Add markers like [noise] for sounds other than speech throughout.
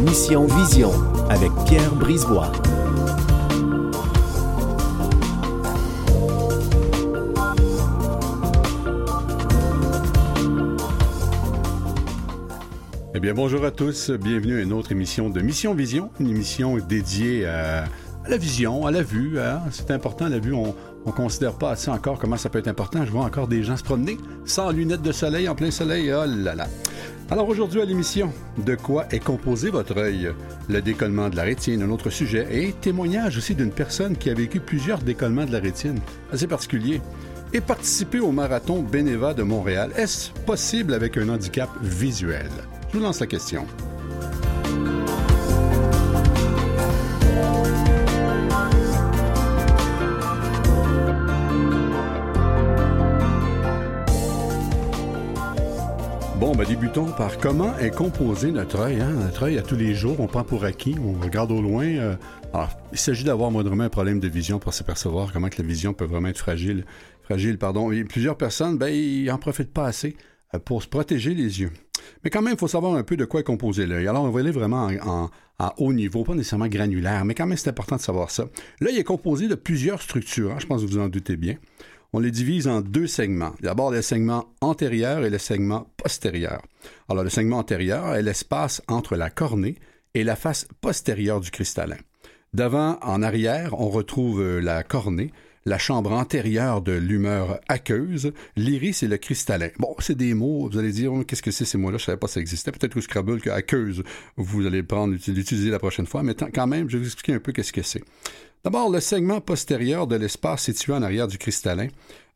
Mission Vision avec Pierre Brisebois. Eh bien, bonjour à tous. Bienvenue à une autre émission de Mission Vision, une émission dédiée à, la vision, à la vue. Hein. C'est important, la vue. On, on considère pas assez encore comment ça peut être important. Je vois encore des gens se promener sans lunettes de soleil, en plein soleil. Oh là là. Alors aujourd'hui à l'émission, de quoi est composé votre œil? Le décollement de la rétine, un autre sujet, et témoignage aussi d'une personne qui a vécu plusieurs décollements de la rétine, assez particulier. Et participer au marathon Beneva de Montréal, est-ce possible avec un handicap visuel? Je vous lance la question. Débutons par comment est composé notre œil. Hein? Notre œil, à tous les jours, on prend pour acquis, on regarde au loin. Euh, alors, il s'agit d'avoir moindrement un problème de vision pour s'apercevoir comment que la vision peut vraiment être fragile. Fragile, pardon. Et plusieurs personnes, ben, ils n'en profitent pas assez euh, pour se protéger les yeux. Mais quand même, il faut savoir un peu de quoi est composé l'œil. Alors, on va aller vraiment en, en, haut niveau, pas nécessairement granulaire, mais quand même, c'est important de savoir ça. L'œil est composé de plusieurs structures, hein, je pense que vous en doutez bien on les divise en deux segments. D'abord, le segment antérieur et le segment postérieur. Alors, le segment antérieur est l'espace entre la cornée et la face postérieure du cristallin. D'avant en arrière, on retrouve la cornée, la chambre antérieure de l'humeur aqueuse, l'iris et le cristallin. Bon, c'est des mots, vous allez dire, qu'est-ce que c'est ces mots-là? Je savais pas que ça existait. Peut-être au Scrabble que aqueuse, vous allez prendre, l'utiliser la prochaine fois, mais quand même, je vais vous expliquer un peu qu'est-ce que c'est. D'abord, le segment postérieur de l'espace situé en arrière du cristallin.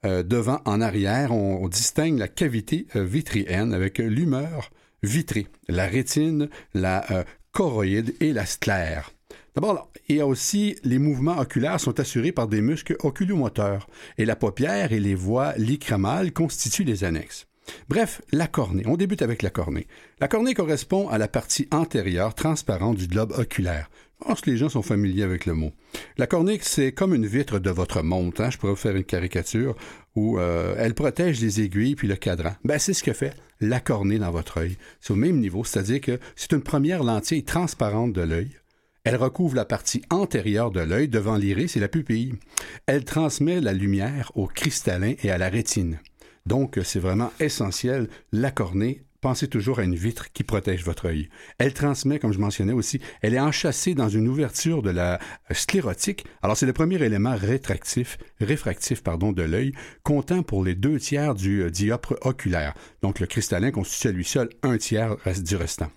Euh, devant en arrière, on, distingue la cavité euh, vitrienne avec l'humeur vitrée, la rétine, la euh, choroïde et la sclère. D'abord, il y a aussi les mouvements oculaires sont assurés par des muscles oculomoteurs et la paupière et les voies licramales constituent les annexes. Bref, la cornée. On débute avec la cornée. La cornée correspond à la partie antérieure transparente du globe oculaire. Je les gens sont familiers avec le mot. La cornée, c'est comme une vitre de votre montre. Hein. Je pourrais vous faire une caricature où euh, elle protège les aiguilles puis le cadran. Ben, c'est ce que fait la cornée dans votre œil. C'est au même niveau, c'est-à-dire que c'est une première lentille transparente de l'œil. Elle recouvre la partie antérieure de l'œil devant l'iris et la pupille. Elle transmet la lumière au cristallin et à la rétine. Donc, c'est vraiment essentiel, la cornée. Pensez toujours à une vitre qui protège votre œil. Elle transmet, comme je mentionnais aussi, elle est enchâssée dans une ouverture de la sclérotique. Alors, c'est le premier élément rétractif, réfractif, pardon, de l'œil, comptant pour les deux tiers du euh, dioptre oculaire. Donc, le cristallin constitue à lui seul un tiers du restant.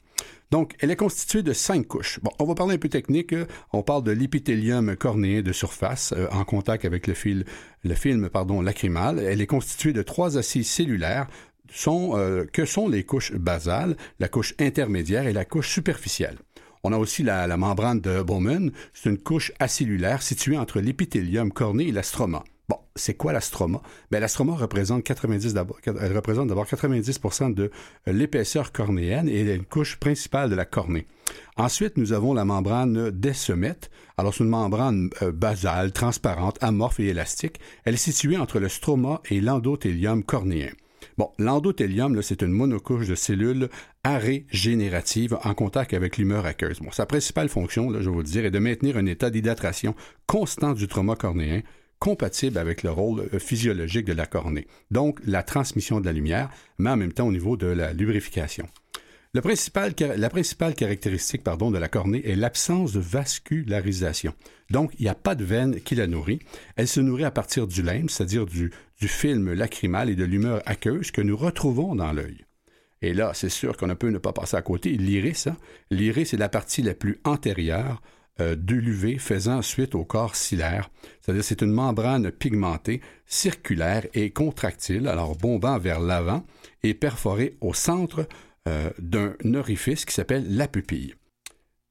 Donc, elle est constituée de cinq couches. Bon, on va parler un peu technique. On parle de l'épithélium cornéen de surface euh, en contact avec le, fil, le film pardon, lacrymal. Elle est constituée de trois assises cellulaires sont, euh, que sont les couches basales, la couche intermédiaire et la couche superficielle. On a aussi la, la membrane de Bowman. C'est une couche acellulaire située entre l'épithélium corné et la stroma. Bon, c'est quoi l'astroma? Ben, l'astroma représente 90 d'abord, elle représente d'abord 90% de l'épaisseur cornéenne et est une couche principale de la cornée. Ensuite, nous avons la membrane d'Essemette. Alors, c'est une membrane euh, basale, transparente, amorphe et élastique. Elle est située entre le stroma et l'endothélium cornéen. Bon, l'endothélium, c'est une monocouche de cellules arrégénératives en contact avec l'humeur aqueuse. Bon, sa principale fonction, là, je vais vous le dire, est de maintenir un état d'hydratation constant du trauma cornéen compatible avec le rôle euh, physiologique de la cornée, donc la transmission de la lumière, mais en même temps au niveau de la lubrification. la principale caractéristique pardon, de la cornée est l'absence de vascularisation. Donc, il n'y a pas de veine qui la nourrit. Elle se nourrit à partir du lème, c'est-à-dire du, film lacrymal et de l'humeur aqueuse que nous retrouvons dans l'œil. Et là, c'est sûr qu'on ne peut ne pas passer à côté. L'iris, hein? l'iris est la partie la plus antérieure euh, de l'UV faisant suite au corps cilaire. C'est-à-dire c'est une membrane pigmentée, circulaire et contractile, alors bombant vers l'avant et perforée au centre euh, d'un orifice qui s'appelle la pupille.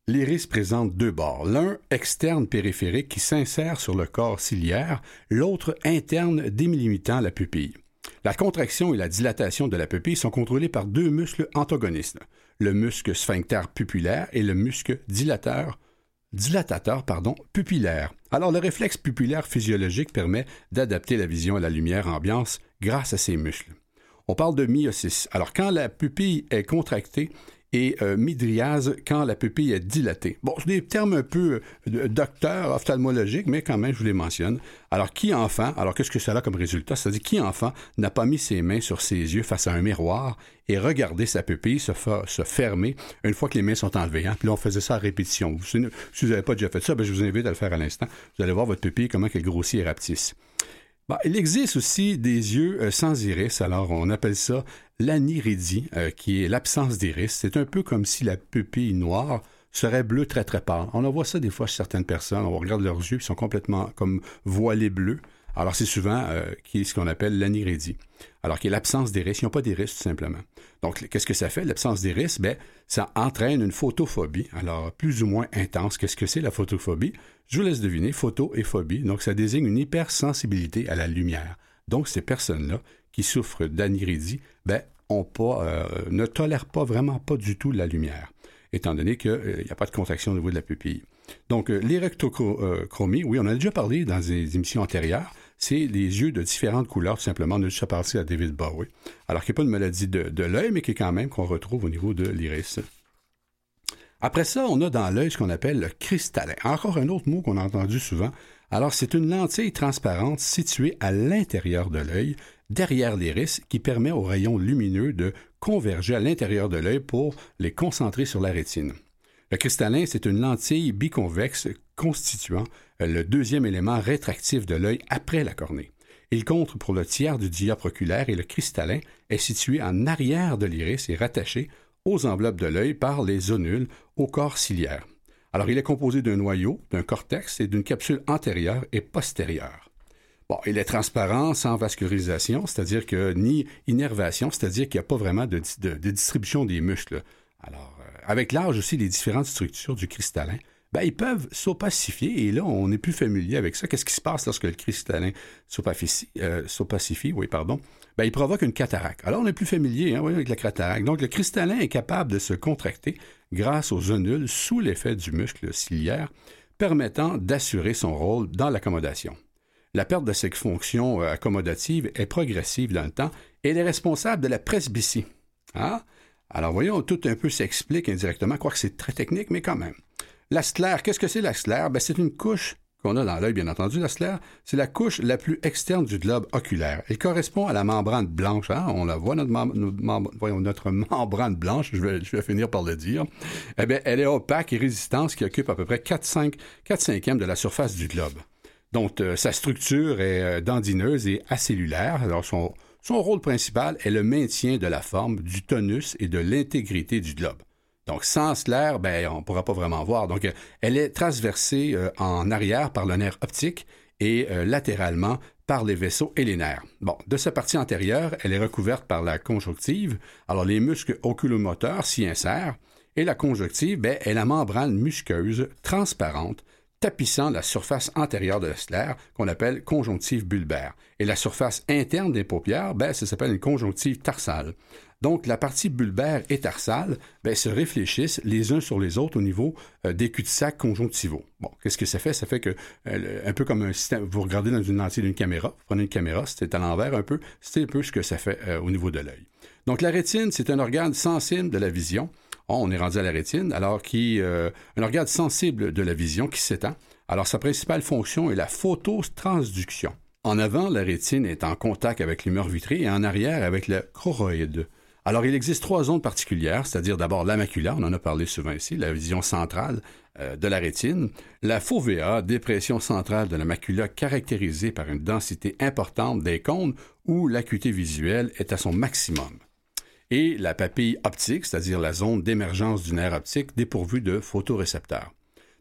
L'iris présente deux bords, l'un externe périphérique qui s'insère sur le corps ciliaire, l'autre interne délimitant la pupille. La contraction et la dilatation de la pupille sont contrôlées par deux muscles antagonistes, le muscle sphincter pupillaire et le muscle dilateur dilatateur pardon, pupillaire. Alors le réflexe pupillaire physiologique permet d'adapter la vision à la lumière ambiance grâce à ces muscles. On parle de myosis. Alors quand la pupille est contractée, et euh, midriase quand la pupille est dilatée. Bon, c'est des termes un peu euh, docteur ophtalmologiques, mais quand même, je vous les mentionne. Alors, qui enfant, alors qu'est-ce que ça a comme résultat? C'est-à-dire, qui enfant n'a pas mis ses mains sur ses yeux face à un miroir et regardé sa pupille se, fermer une fois que les mains sont enlevées? Hein? Puis là, on faisait ça à répétition. si vous n'avez pas déjà fait ça, ben, je vous invite à le faire à l'instant. Vous allez voir votre pupille, comment elle grossit et rapetisse. Bon, il existe aussi des yeux euh, sans iris, alors on appelle ça l'aniridie, euh, qui est l'absence d'iris. C'est un peu comme si la pupille noire serait bleue très très pâle. On en voit ça des fois chez certaines personnes. On regarde leurs yeux, ils sont complètement comme voilés bleus. Alors, c'est souvent euh, ce qu'on appelle l'anirédie. Alors, qui est l'absence d'iris. Ils n'ont pas d'iris, tout simplement. Donc, qu'est-ce que ça fait, l'absence d'iris? Ben, ça entraîne une photophobie. Alors, plus ou moins intense. Qu'est-ce que c'est, la photophobie? Je vous laisse deviner. Photo et phobie. Donc, ça désigne une hypersensibilité à la lumière. Donc, ces personnes-là qui souffrent d'anirédie, ben, ont pas, euh, ne tolèrent pas vraiment pas du tout la lumière, étant donné qu'il n'y euh, a pas de contraction au niveau de la pupille. Donc, l'érectochromie, oui, on a déjà parlé dans des émissions antérieures c'est les yeux de différentes couleurs, tout simplement. On a juste à David Bowie. Alors qu'il n'y a pas de maladie de, l'œil, mais qui est quand même qu'on retrouve au niveau de l'iris. Après ça, on a dans l'œil ce qu'on appelle le cristallin. Encore un autre mot qu'on a entendu souvent. Alors, c'est une lentille transparente située à l'intérieur de l'œil, derrière l'iris, qui permet aux rayons lumineux de converger à l'intérieur de l'œil pour les concentrer sur la rétine. Le cristallin, c'est une lentille biconvexe constituant le deuxième élément rétractif de l'œil après la cornée. Il compte pour le tiers du dioptre oculaire et le cristallin est situé en arrière de l'iris et rattaché aux enveloppes de l'œil par les zonules au corps ciliaire. Alors, il est composé d'un noyau, d'un cortex et d'une capsule antérieure et postérieure. Bon, il est transparent, sans vascularisation, c'est-à-dire que ni innervation, c'est-à-dire qu'il n'y a pas vraiment de, distribution des muscles. Alors, avec l'âge aussi, les différentes structures du cristallin, ben, ils peuvent s'opacifier et là, on est plus familier avec ça. Qu'est-ce qui se passe lorsque le cristallin euh, s'opacifie? oui, pardon? Ben, il provoque une cataracte. Alors, on est plus familier hein, avec la cataracte. Donc, le cristallin est capable de se contracter grâce aux zonules sous l'effet du muscle ciliaire, permettant d'assurer son rôle dans l'accommodation. La perte de ses fonctions euh, accommodatives est progressive dans le temps et elle est responsable de la presbytie. Ah? Alors voyons, tout un peu s'explique indirectement, quoique c'est très technique, mais quand même. La sclère, qu'est-ce que c'est la sclère? Ben, c'est une couche qu'on a dans l'œil, bien entendu, la sclère. C'est la couche la plus externe du globe oculaire. Elle correspond à la membrane blanche. Hein? On la voit, notre, membrane blanche, je vais, finir par le dire. Eh bien, elle est opaque et résistante, ce qui occupe à peu près 4-5 cinquièmes de la surface du globe. Donc, euh, sa structure est euh, dandineuse et acellulaire. Alors, son rôle principal est le maintien de la forme, du tonus et de l'intégrité du globe. Donc, sans sclère, ben, on ne pourra pas vraiment voir. Donc, elle est transversée euh, en arrière par le nerf optique et euh, latéralement par les vaisseaux et les nerfs. Bon, de sa partie antérieure, elle est recouverte par la conjonctive. Alors, les muscles oculomoteurs s'y insèrent et la conjonctive ben, est la membrane musqueuse transparente tapissant la surface antérieure de la sclère, qu'on appelle conjonctive bulbaire. Et la surface interne des paupières, ben, ça s'appelle une conjonctive tarsale. Donc, la partie bulbaire et tarsale ben, se réfléchissent les uns sur les autres au niveau euh, des cul-de-sac conjonctivaux. Bon, qu'est-ce que ça fait? Ça fait que, euh, un peu comme un système, vous regardez dans une lentille d'une caméra, vous prenez une caméra, c'est à l'envers un peu, c'est un peu ce que ça fait euh, au niveau de l'œil. Donc, la rétine, c'est un organe sensible de la vision. Oh, on est rendu à la rétine, alors qui un organe sensible de la vision qui s'étend. Alors sa principale fonction est la phototransduction. En avant, la rétine est en contact avec l'humeur vitrée et en arrière avec le choroïde. Alors, il existe trois zones particulières, c'est-à-dire d'abord la macula, on en a parlé souvent ici, la vision centrale euh, de la rétine, la fovea, dépression centrale de la macula caractérisée par une densité importante des cônes où l'acuité visuelle est à son maximum et la papille optique, c'est-à-dire la zone d'émergence du nerf optique dépourvue de photorécepteurs.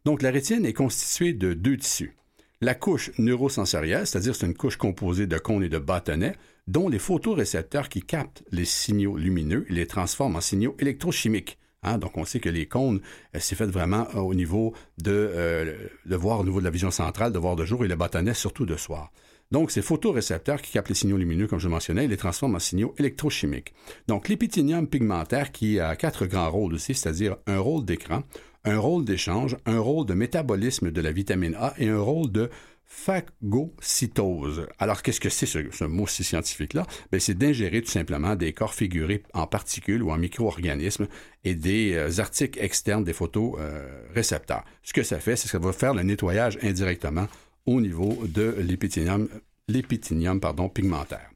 Donc la rétine est constituée de deux tissus. La couche neurosensorielle, c'est-à-dire c'est une couche composée de cônes et de bâtonnets, dont les photorécepteurs qui captent les signaux lumineux et les transforment en signaux électrochimiques. Hein, donc, on sait que les cônes, euh, c'est fait vraiment euh, au niveau de, euh, de voir au niveau de la vision centrale, de voir de jour, et les bâtonnets surtout de soir. Donc, ces photorécepteurs qui captent les signaux lumineux, comme je mentionnais, les transforment en signaux électrochimiques. Donc, l'épithénium pigmentaire qui a quatre grands rôles aussi, c'est-à-dire un rôle d'écran, un rôle d'échange, un rôle de métabolisme de la vitamine A et un rôle de phagocytose. Alors, qu'est-ce que c'est ce, mot si scientifique-là? Ben, c'est d'ingérer tout simplement des corps figurés en particules ou en micro-organismes et des euh, articles externes des photos euh. Ce que ça fait, c'est que ça va faire le nettoyage indirectement au niveau de l'épithénium, pigmentaire.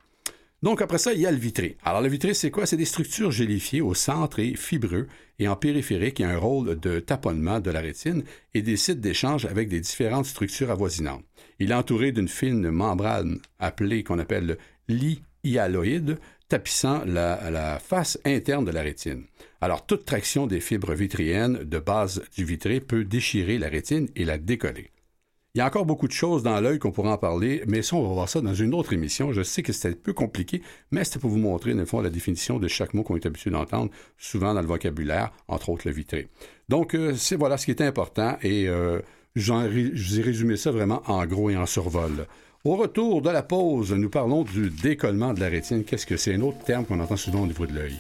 Donc, après ça, il y a le vitré. Alors, le vitré, c'est quoi? C'est des structures gélifiées au centre et fibreux et en périphérique, il y a un rôle de taponnement de la rétine et des sites d'échange avec des différentes structures avoisinantes. Il est entouré d'une fine membrane appelée, qu'on appelle l'ihyaloïde, tapissant la, la, face interne de la rétine. Alors, toute traction des fibres vitriennes de base du vitré peut déchirer la rétine et la décoller. Il y a encore beaucoup de choses dans l'œil qu'on pourrait en parler, mais ça, on va voir ça dans une autre émission. Je sais que c'est un peu compliqué, mais c'était pour vous montrer, dans le fond, la définition de chaque mot qu'on est habitué d'entendre, souvent dans le vocabulaire, entre autres le vitré. Donc, euh, c'est voilà ce qui est important, et euh, résumé ça vraiment en gros et en survol. Au retour de la pause, nous parlons du décollement de la rétine. Qu'est-ce que c'est? Un autre terme qu'on entend souvent au niveau de l'œil.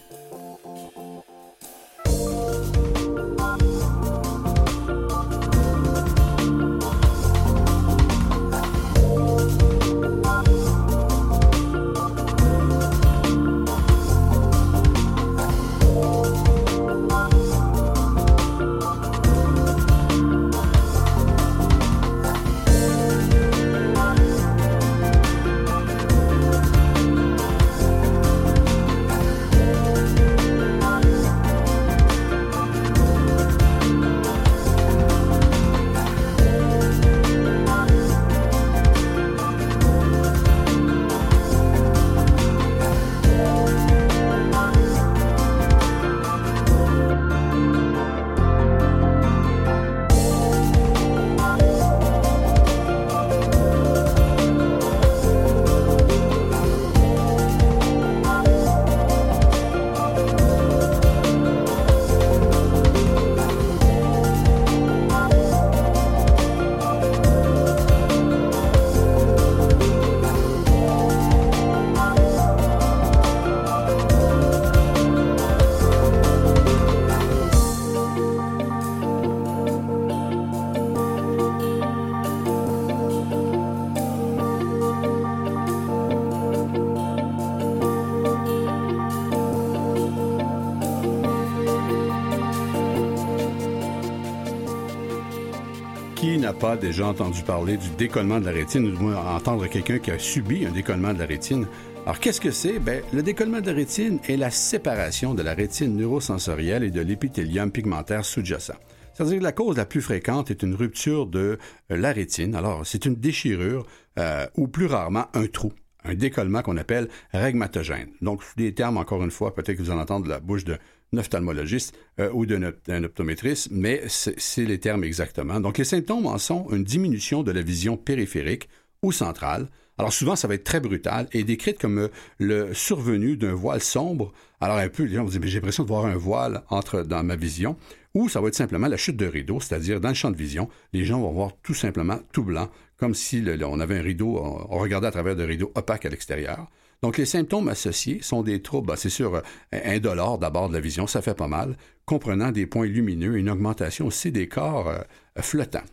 Pas déjà entendu parler du décollement de la rétine, ou du moins entendre quelqu'un qui a subi un décollement de la rétine. Alors, qu'est-ce que c'est? Ben, le décollement de la rétine est la séparation de la rétine neurosensorielle et de l'épithélium pigmentaire sous-jacent. C'est-à-dire que la cause la plus fréquente est une rupture de euh, la rétine. Alors, c'est une déchirure euh, ou plus rarement un trou un décollement qu'on appelle régmatogène. Donc, des termes, encore une fois, peut-être que vous en entendez de la bouche de ophtalmologiste euh, ou d'un optométriste, mais c'est les termes exactement. Donc, les symptômes en sont une diminution de la vision périphérique ou centrale. Alors, souvent, ça va être très brutal et décrite comme euh, le survenu d'un voile sombre. Alors, un peu, les gens vont dire, j'ai l'impression de voir un voile entre dans ma vision. Ou ça va être simplement la chute de rideau, c'est-à-dire dans le champ de vision, les gens vont voir tout simplement tout blanc, comme si on avait un rideau, on, regardait à travers des rideaux opaques à l'extérieur. Donc, les symptômes associés sont des troubles, ben, c'est sûr, euh, indolores d'abord de la vision, ça fait pas mal, comprenant des points lumineux et une augmentation aussi des corps euh, flottants.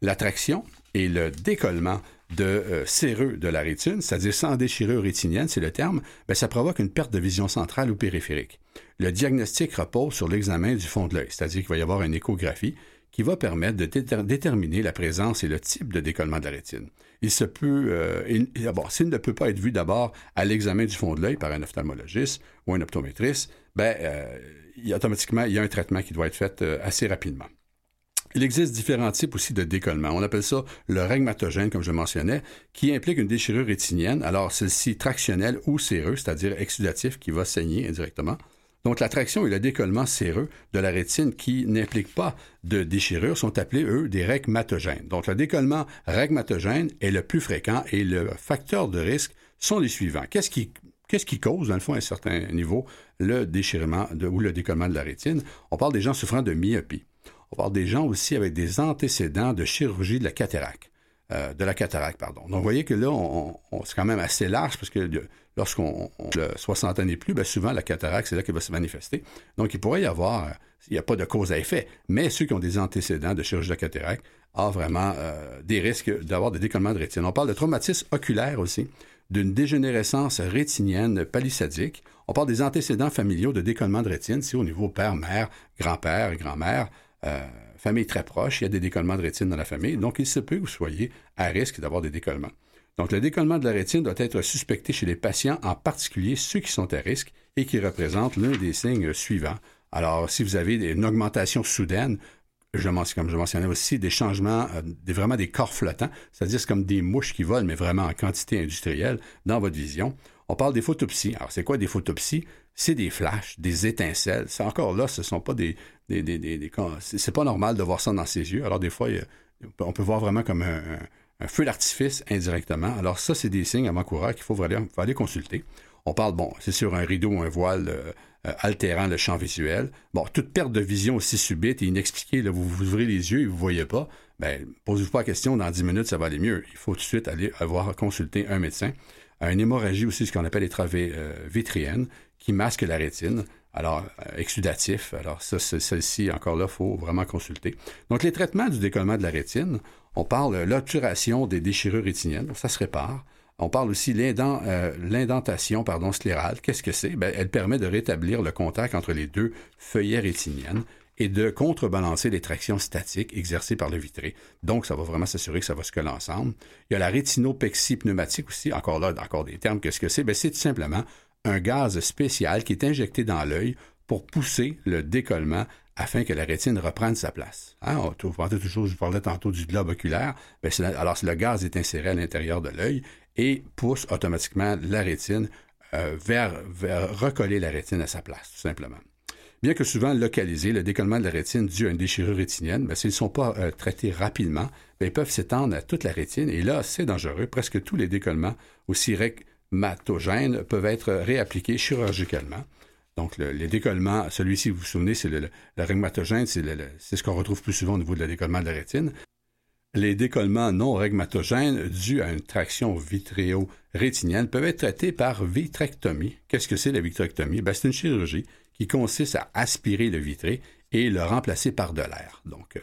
L'attraction et le décollement de euh, de la rétine, c'est-à-dire sans déchirure rétinienne, c'est le terme, ben, ça provoque une perte de vision centrale ou périphérique. Le diagnostic repose sur l'examen du fond de l'œil, c'est-à-dire qu'il va y avoir une échographie qui va permettre de déterminer la présence et le type de décollement de la rétine. Il se peut, euh, s'il ne peut pas être vu d'abord à l'examen du fond de l'œil par un ophtalmologiste ou un optométriste, ben, euh, automatiquement, il y a un traitement qui doit être fait euh, assez rapidement. Il existe différents types aussi de décollement. On appelle ça le régmatogène, comme je mentionnais, qui implique une déchirure rétinienne. Alors, celle-ci tractionnelle ou séreux, c'est-à-dire exudatif, qui va saigner indirectement. Donc, la traction et le décollement séreux de la rétine qui n'impliquent pas de déchirure sont appelés, eux, des régmatogènes. Donc, le décollement régmatogène est le plus fréquent et le facteur de risque sont les suivants. Qu'est-ce qui, cause, dans le fond, à un certain niveau, le déchirement ou le décollement de la rétine? On parle des gens souffrant de myopie. On parle des gens aussi avec des antécédents de chirurgie de la cataracte. de la cataracte, pardon. Donc, vous voyez que là, c'est quand même assez large parce que lorsqu'on a 60 ans et plus, bien souvent, la cataracte, c'est là qu'elle va se manifester. Donc, il pourrait y avoir, il n'y a pas de cause à effet, mais ceux qui ont des antécédents de chirurgie de cataracte ont vraiment des risques d'avoir des décollements de rétine. On parle de traumatisme oculaire aussi d'une dégénérescence rétinienne palissadique. On parle des antécédents familiaux de décollement de rétine, c'est au niveau père, mère, grand-père, grand-mère, euh, famille très proche, il y a des décollements de rétine dans la famille, donc il se peut que vous soyez à risque d'avoir des décollements. Donc le décollement de la rétine doit être suspecté chez les patients, en particulier ceux qui sont à risque et qui représentent l'un des signes suivants. Alors, si vous avez une augmentation soudaine je comme je mentionnais aussi, des changements, euh, vraiment des corps flottants, c'est-à-dire c'est comme des mouches qui volent, mais vraiment en quantité industrielle dans votre vision. On parle des photopsies. Alors, c'est quoi des photopsies? C'est des flashs, des étincelles. C'est encore là, ce sont pas des... des, des, des, c'est pas normal de voir ça dans ses yeux. Alors, des fois, on peut voir vraiment comme un, feu d'artifice indirectement. Alors, ça, c'est des signes avant-coureurs qu'il faut aller, aller consulter. On parle, bon, c'est sur un rideau ou un voile euh, euh, altérant le champ visuel. Bon, toute perte de vision aussi subite et inexpliquée, là, vous, ouvrez les yeux et vous ne voyez pas, ben, posez-vous pas la question, dans 10 minutes, ça va aller mieux. Il faut tout de suite aller voir consulter un médecin. Une hémorragie aussi, ce qu'on appelle les travées euh, vitriennes, qui masquent la rétine. Alors, euh, exudatif. Alors, ça, celle-ci, encore là, il faut vraiment consulter. Donc, les traitements du décollement de la rétine, on parle l'obturation des déchirures rétiniennes. Ça se répare. On parle aussi euh, l'indentation sclérale. Qu'est-ce que c'est? Ben, elle permet de rétablir le contact entre les deux feuillets rétiniennes et de contrebalancer les tractions statiques exercées par le vitré. Donc, ça va vraiment s'assurer que ça va se coller ensemble. Il y a la rétinopexie pneumatique aussi. Encore là, encore des termes. Qu'est-ce que c'est? Ben, c'est tout simplement un gaz spécial qui est injecté dans l'œil pour pousser le décollement afin que la rétine reprenne sa place. Hein? On, toujours, je parlais tantôt du globe oculaire. Ben, alors, le gaz est inséré à l'intérieur de l'œil et pousse automatiquement la rétine euh, vers, recoller la rétine à sa place, tout simplement. Bien que souvent localisé, le décollement de la rétine dû à une déchirure rétinienne, ben, s'ils ne sont pas euh, traités rapidement, ben, ils peuvent s'étendre à toute la rétine et là, c'est dangereux. Presque tous les décollements, aussi rhegmatogènes, peuvent être réappliqués chirurgicalement. Donc, les décollements, celui-ci, vous vous souvenez, c'est le, rhegmatogène, c'est ce qu'on retrouve plus souvent au niveau de la décollement de la rétine les décollements non rhegmatogènes dus à une traction vitréo-rétinienne peuvent être traités par vitrectomie. Qu'est-ce que c'est la vitrectomie? Ben, c'est une chirurgie qui consiste à aspirer le vitré et le remplacer par de l'air. Donc, euh,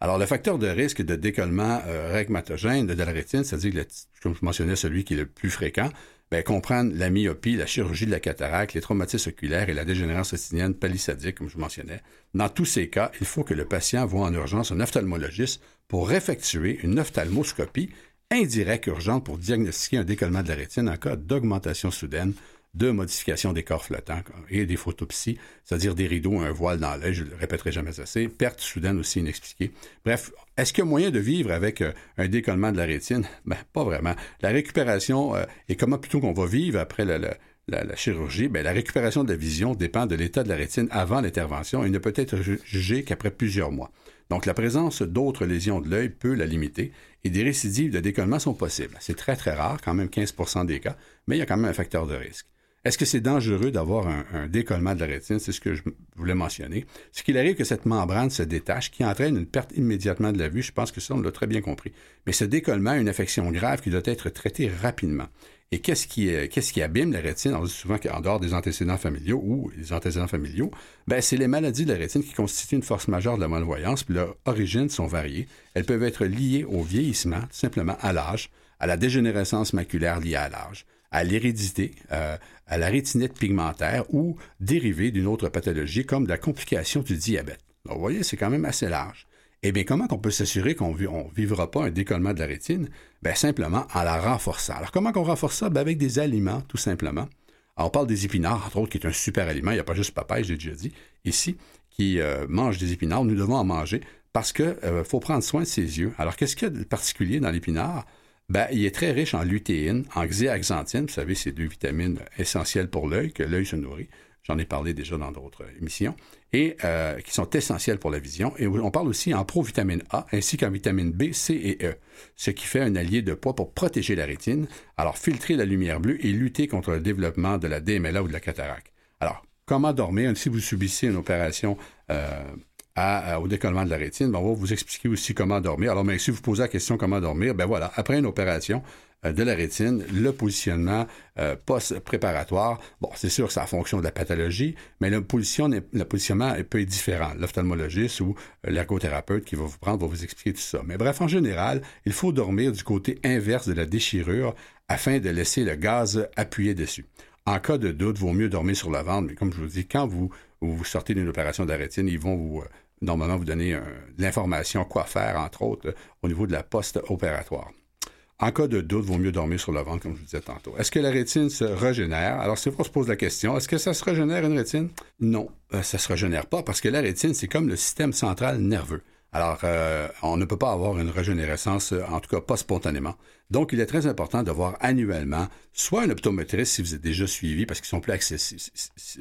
alors, le facteur de risque de décollement euh, de la rétine, c'est-à-dire, comme je mentionnais, celui qui est le plus fréquent, ben, comprendre la myopie, la chirurgie de la cataracte, les traumatismes oculaires et la dégénérescence rétinienne palissadique, comme je mentionnais. Dans tous ces cas, il faut que le patient voit en urgence un ophtalmologiste pour effectuer une ophtalmoscopie indirecte urgente pour diagnostiquer un décollement de la rétine en cas d'augmentation soudaine de modification des corps flottants et des photopsies, c'est-à-dire des rideaux, un voile dans l'œil, je le répéterai jamais assez, perte soudaine aussi inexpliquée. Bref, est-ce qu'il y a moyen de vivre avec euh, un décollement de la rétine? Ben, pas vraiment. La récupération, euh, et comment plutôt qu'on va vivre après la, chirurgie, ben, la récupération de la vision dépend de l'état de la rétine avant l'intervention et ne peut être jugée qu'après plusieurs mois. Donc, la présence d'autres lésions de l'œil peut la limiter et des récidives de décollement sont possibles. C'est très, très rare, quand même 15% des cas, mais il y a quand même un facteur de risque. Est-ce que c'est dangereux d'avoir un, décollement de la rétine? C'est ce que je voulais mentionner. Ce qu'il arrive que cette membrane se détache, qui entraîne une perte immédiatement de la vue. Je pense que ça, on l'a très bien compris. Mais ce décollement est une infection grave qui doit être traitée rapidement. Et qu'est-ce qui, qu'est-ce qui abîme la rétine? On dit souvent qu'en dehors des antécédents familiaux ou des antécédents familiaux, ben, c'est les maladies de la rétine qui constituent une force majeure de la malvoyance, puis leurs origines sont variées. Elles peuvent être liées au vieillissement, simplement à l'âge, à la dégénérescence maculaire liée à l'âge, à l'hérédité, euh, à la rétinite pigmentaire ou dérivée d'une autre pathologie comme la complication du diabète. vous voyez, c'est quand même assez large. Eh bien, comment on peut s'assurer qu'on ne vivra pas un décollement de la rétine? Bien, simplement en la renforçant. Alors, comment on renforce ça? Bien, avec des aliments, tout simplement. on parle des épinards, entre autres, qui est un super aliment. Il n'y a pas juste papa, j'ai déjà dit, ici, qui euh, mange des épinards. Nous devons en manger parce qu'il euh, faut prendre soin de ses yeux. Alors, qu'est-ce qu'il y a de particulier dans l'épinard? Ben, il est très riche en lutéine, en xéaxanthine, vous savez, c'est deux vitamines essentielles pour l'œil, que l'œil se nourrit. J'en ai parlé déjà dans d'autres émissions, et euh, qui sont essentielles pour la vision. Et on parle aussi en provitamine A, ainsi qu'en vitamine B, C et E, ce qui fait un allié de poids pour protéger la rétine, alors filtrer la lumière bleue et lutter contre le développement de la DMLA ou de la cataracte. Alors, comment dormir si vous subissez une opération euh, au décollement de la rétine, ben, on va vous expliquer aussi comment dormir. Alors, mais si vous posez la question comment dormir, ben voilà, après une opération, euh, de la rétine, le positionnement euh, post-préparatoire, bon, c'est sûr que c'est en fonction de la pathologie, mais le, le positionnement peut être différent. L'ophtalmologiste ou euh, l'ergothérapeute qui va vous prendre va vous expliquer tout ça. Mais bref, en général, il faut dormir du côté inverse de la déchirure afin de laisser le gaz appuyer dessus. En cas de doute, vaut mieux dormir sur le ventre, mais comme je vous dis, quand vous, vous sortez d'une opération de la rétine, ils vont vous normalement vous donner l'information quoi faire, entre autres, au niveau de la post-opératoire. En cas de doute, vaut mieux dormir sur le ventre, comme je vous disais tantôt. Est-ce que la rétine se régénère? Alors, c'est pour se pose la question, est-ce que ça se régénère une rétine? Non, euh, ça se régénère pas parce que la rétine, c'est comme le système central nerveux. Alors, euh, on ne peut pas avoir une régénérescence, euh, en tout cas pas spontanément. Donc, il est très important de voir annuellement soit un optométriste si vous êtes déjà suivi parce qu'ils sont plus accessibles,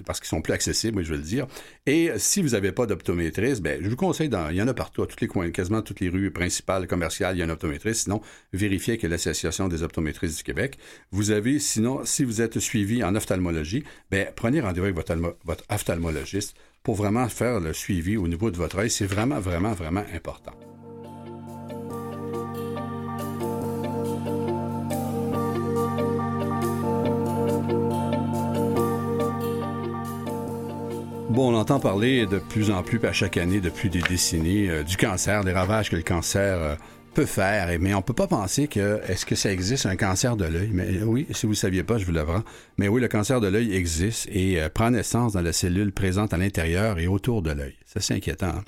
parce qu'ils sont plus accessibles, je veux le dire. Et si vous n'avez pas d'optométriste, ben, je vous conseille, il y en a partout, à tous les coins, quasiment toutes les rues principales commerciales, il y a un optométriste. Sinon, vérifiez que l'Association des optométristes du Québec. Vous avez, sinon, si vous êtes suivi en ophtalmologie, ben, prenez rendez-vous avec votre ophtalmologiste pour vraiment faire le suivi au niveau de votre œil. C'est vraiment, vraiment, vraiment important. Bon, on entend parler de plus en plus, à chaque année, depuis des décennies, euh, du cancer, des ravages que le cancer euh, peut faire. Mais on peut pas penser que est-ce que ça existe un cancer de l'œil? Mais oui, si vous ne saviez pas, je vous l'apprends. Mais oui, le cancer de l'œil existe et euh, prend naissance dans la cellule présente à l'intérieur et autour de l'œil. Ça, c'est inquiétant. Hein.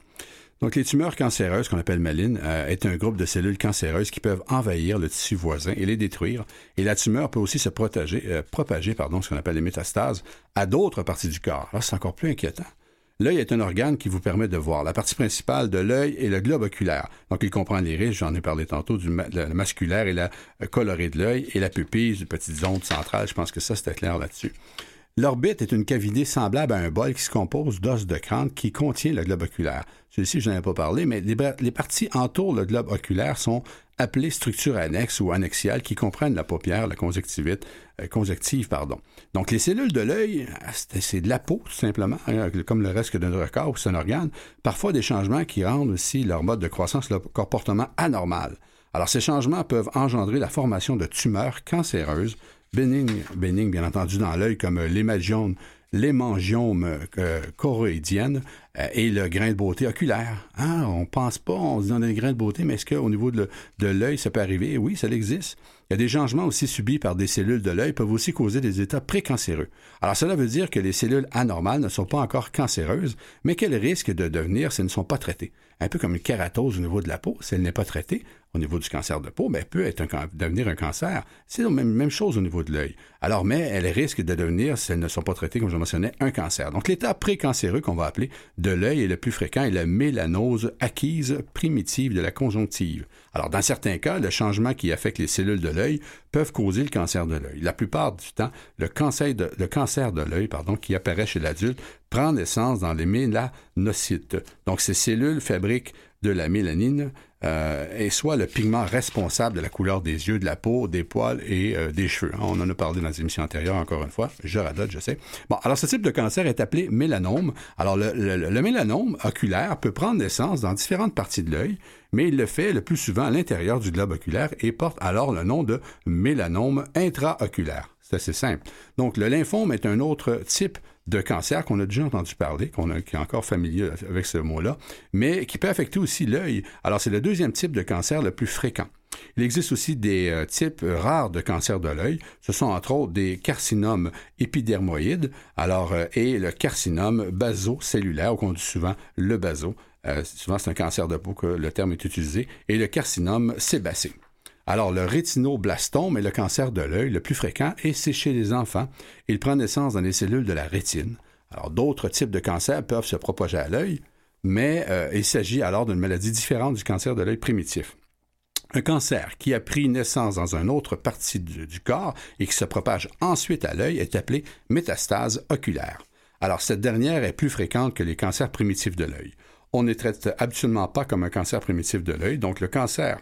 Donc, les tumeurs cancéreuses, qu'on appelle malines, euh, est un groupe de cellules cancéreuses qui peuvent envahir le tissu voisin et les détruire. Et la tumeur peut aussi se propager, euh, propager pardon, ce qu'on appelle les métastases, à d'autres parties du corps. Là, c'est encore plus inquiétant. L'œil est un organe qui vous permet de voir. La partie principale de l'œil est le globe oculaire. Donc, il comprend les risques, j'en ai parlé tantôt, du masculaire et la euh, colorée de l'œil, et la pupille, une petite zone centrale. Je pense que ça, c'était clair là-dessus. L'orbite est une cavité semblable à un bol qui se compose d'os de crâne qui contient le globe oculaire. Celui-ci, je n'en ai pas parlé, mais les, parties entourent le globe oculaire sont appelées structures annexes ou annexiales qui comprennent la paupière, la conjonctivite, euh, conjonctive, pardon. Donc, les cellules de l'œil, c'est de la peau, tout simplement, hein, comme le reste de notre corps, c'est un organe. Parfois, des changements qui rendent aussi leur mode de croissance, leur comportement anormal. Alors, ces changements peuvent engendrer la formation de tumeurs cancéreuses bénignes, bénignes bien entendu dans l'œil, comme l'hémangiome, l'hémangiome euh, euh, et le grain de beauté oculaire. Hein, on pense pas, on se dit des grains de beauté, mais est-ce qu'au niveau de l'œil, ça peut arriver? Oui, ça existe. Il y a des changements aussi subis par des cellules de l'œil peuvent aussi causer des états précancéreux. Alors cela veut dire que les cellules anormales ne sont pas encore cancéreuses, mais qu'elles risquent de devenir si elles ne sont pas traitées. Un peu comme une kératose au niveau de la peau, si elle n'est pas traitée, au niveau du cancer de peau, mais elle peut être devenir un cancer. C'est la même, chose au niveau de l'œil. Alors, mais elle risque de devenir, si elles ne sont pas traitées, comme je mentionnais, un cancer. Donc, l'état précancéreux qu'on va appeler de l'œil est le plus fréquent est la mélanose acquise primitive de la conjonctive. Alors, dans certains cas, le changement qui affecte les cellules de l'œil peuvent causer le cancer de l'œil. La plupart du temps, le cancer de, le cancer de l'œil, pardon, qui apparaît chez l'adulte, prend naissance dans les mélanocytes. Donc, ces cellules fabriquent de la mélanine euh, et soit le pigment responsable de la couleur des yeux, de la peau, des poils et euh, des cheveux. On en a parlé dans les émissions antérieures, encore une fois. Je radote, je sais. Bon, alors ce type de cancer est appelé mélanome. Alors le, le mélanome oculaire peut prendre naissance dans différentes parties de l'œil, mais il le fait le plus souvent à l'intérieur du globe oculaire et porte alors le nom de mélanome intraoculaire. C'est assez simple. Donc, le lymphome est un autre type de cancer qu'on a déjà entendu parler, qu'on qui est encore familier avec ce mot-là, mais qui peut affecter aussi l'œil. Alors, c'est le deuxième type de cancer le plus fréquent. Il existe aussi des euh, types rares de cancer de l'œil. Ce sont entre autres des carcinomes épidermoïdes, alors euh, et le carcinome basocellulaire, qu'on dit souvent le baso. Euh, souvent, c'est un cancer de peau que le terme est utilisé, et le carcinome sébacé. Alors, le rétinoblastome est le cancer de l'œil le plus fréquent et c'est chez les enfants. Il prend naissance dans les cellules de la rétine. Alors, d'autres types de cancers peuvent se propager à l'œil, mais euh, il s'agit alors d'une maladie différente du cancer de l'œil primitif. Un cancer qui a pris naissance dans une autre partie du, du corps et qui se propage ensuite à l'œil est appelé métastase oculaire. Alors, cette dernière est plus fréquente que les cancers primitifs de l'œil. On ne traite absolument pas comme un cancer primitif de l'œil, donc le cancer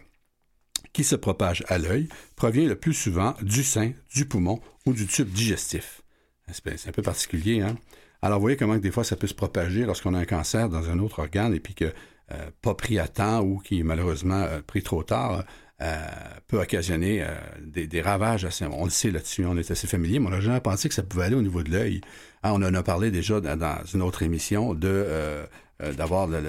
qui se propage à l'œil provient le plus souvent du sein, du poumon ou du tube digestif. C'est un peu particulier, hein? Alors, vous voyez comment des fois ça peut se propager lorsqu'on a un cancer dans un autre organe et puis que euh, pas pris à temps ou qui est malheureusement euh, pris trop tard. Euh, peut occasionner des, ravages. On le sait là-dessus, on est assez familier, mais on n'a jamais pensé que ça pouvait aller au niveau de l'œil. Ah, on en a parlé déjà dans, une autre émission d'avoir le,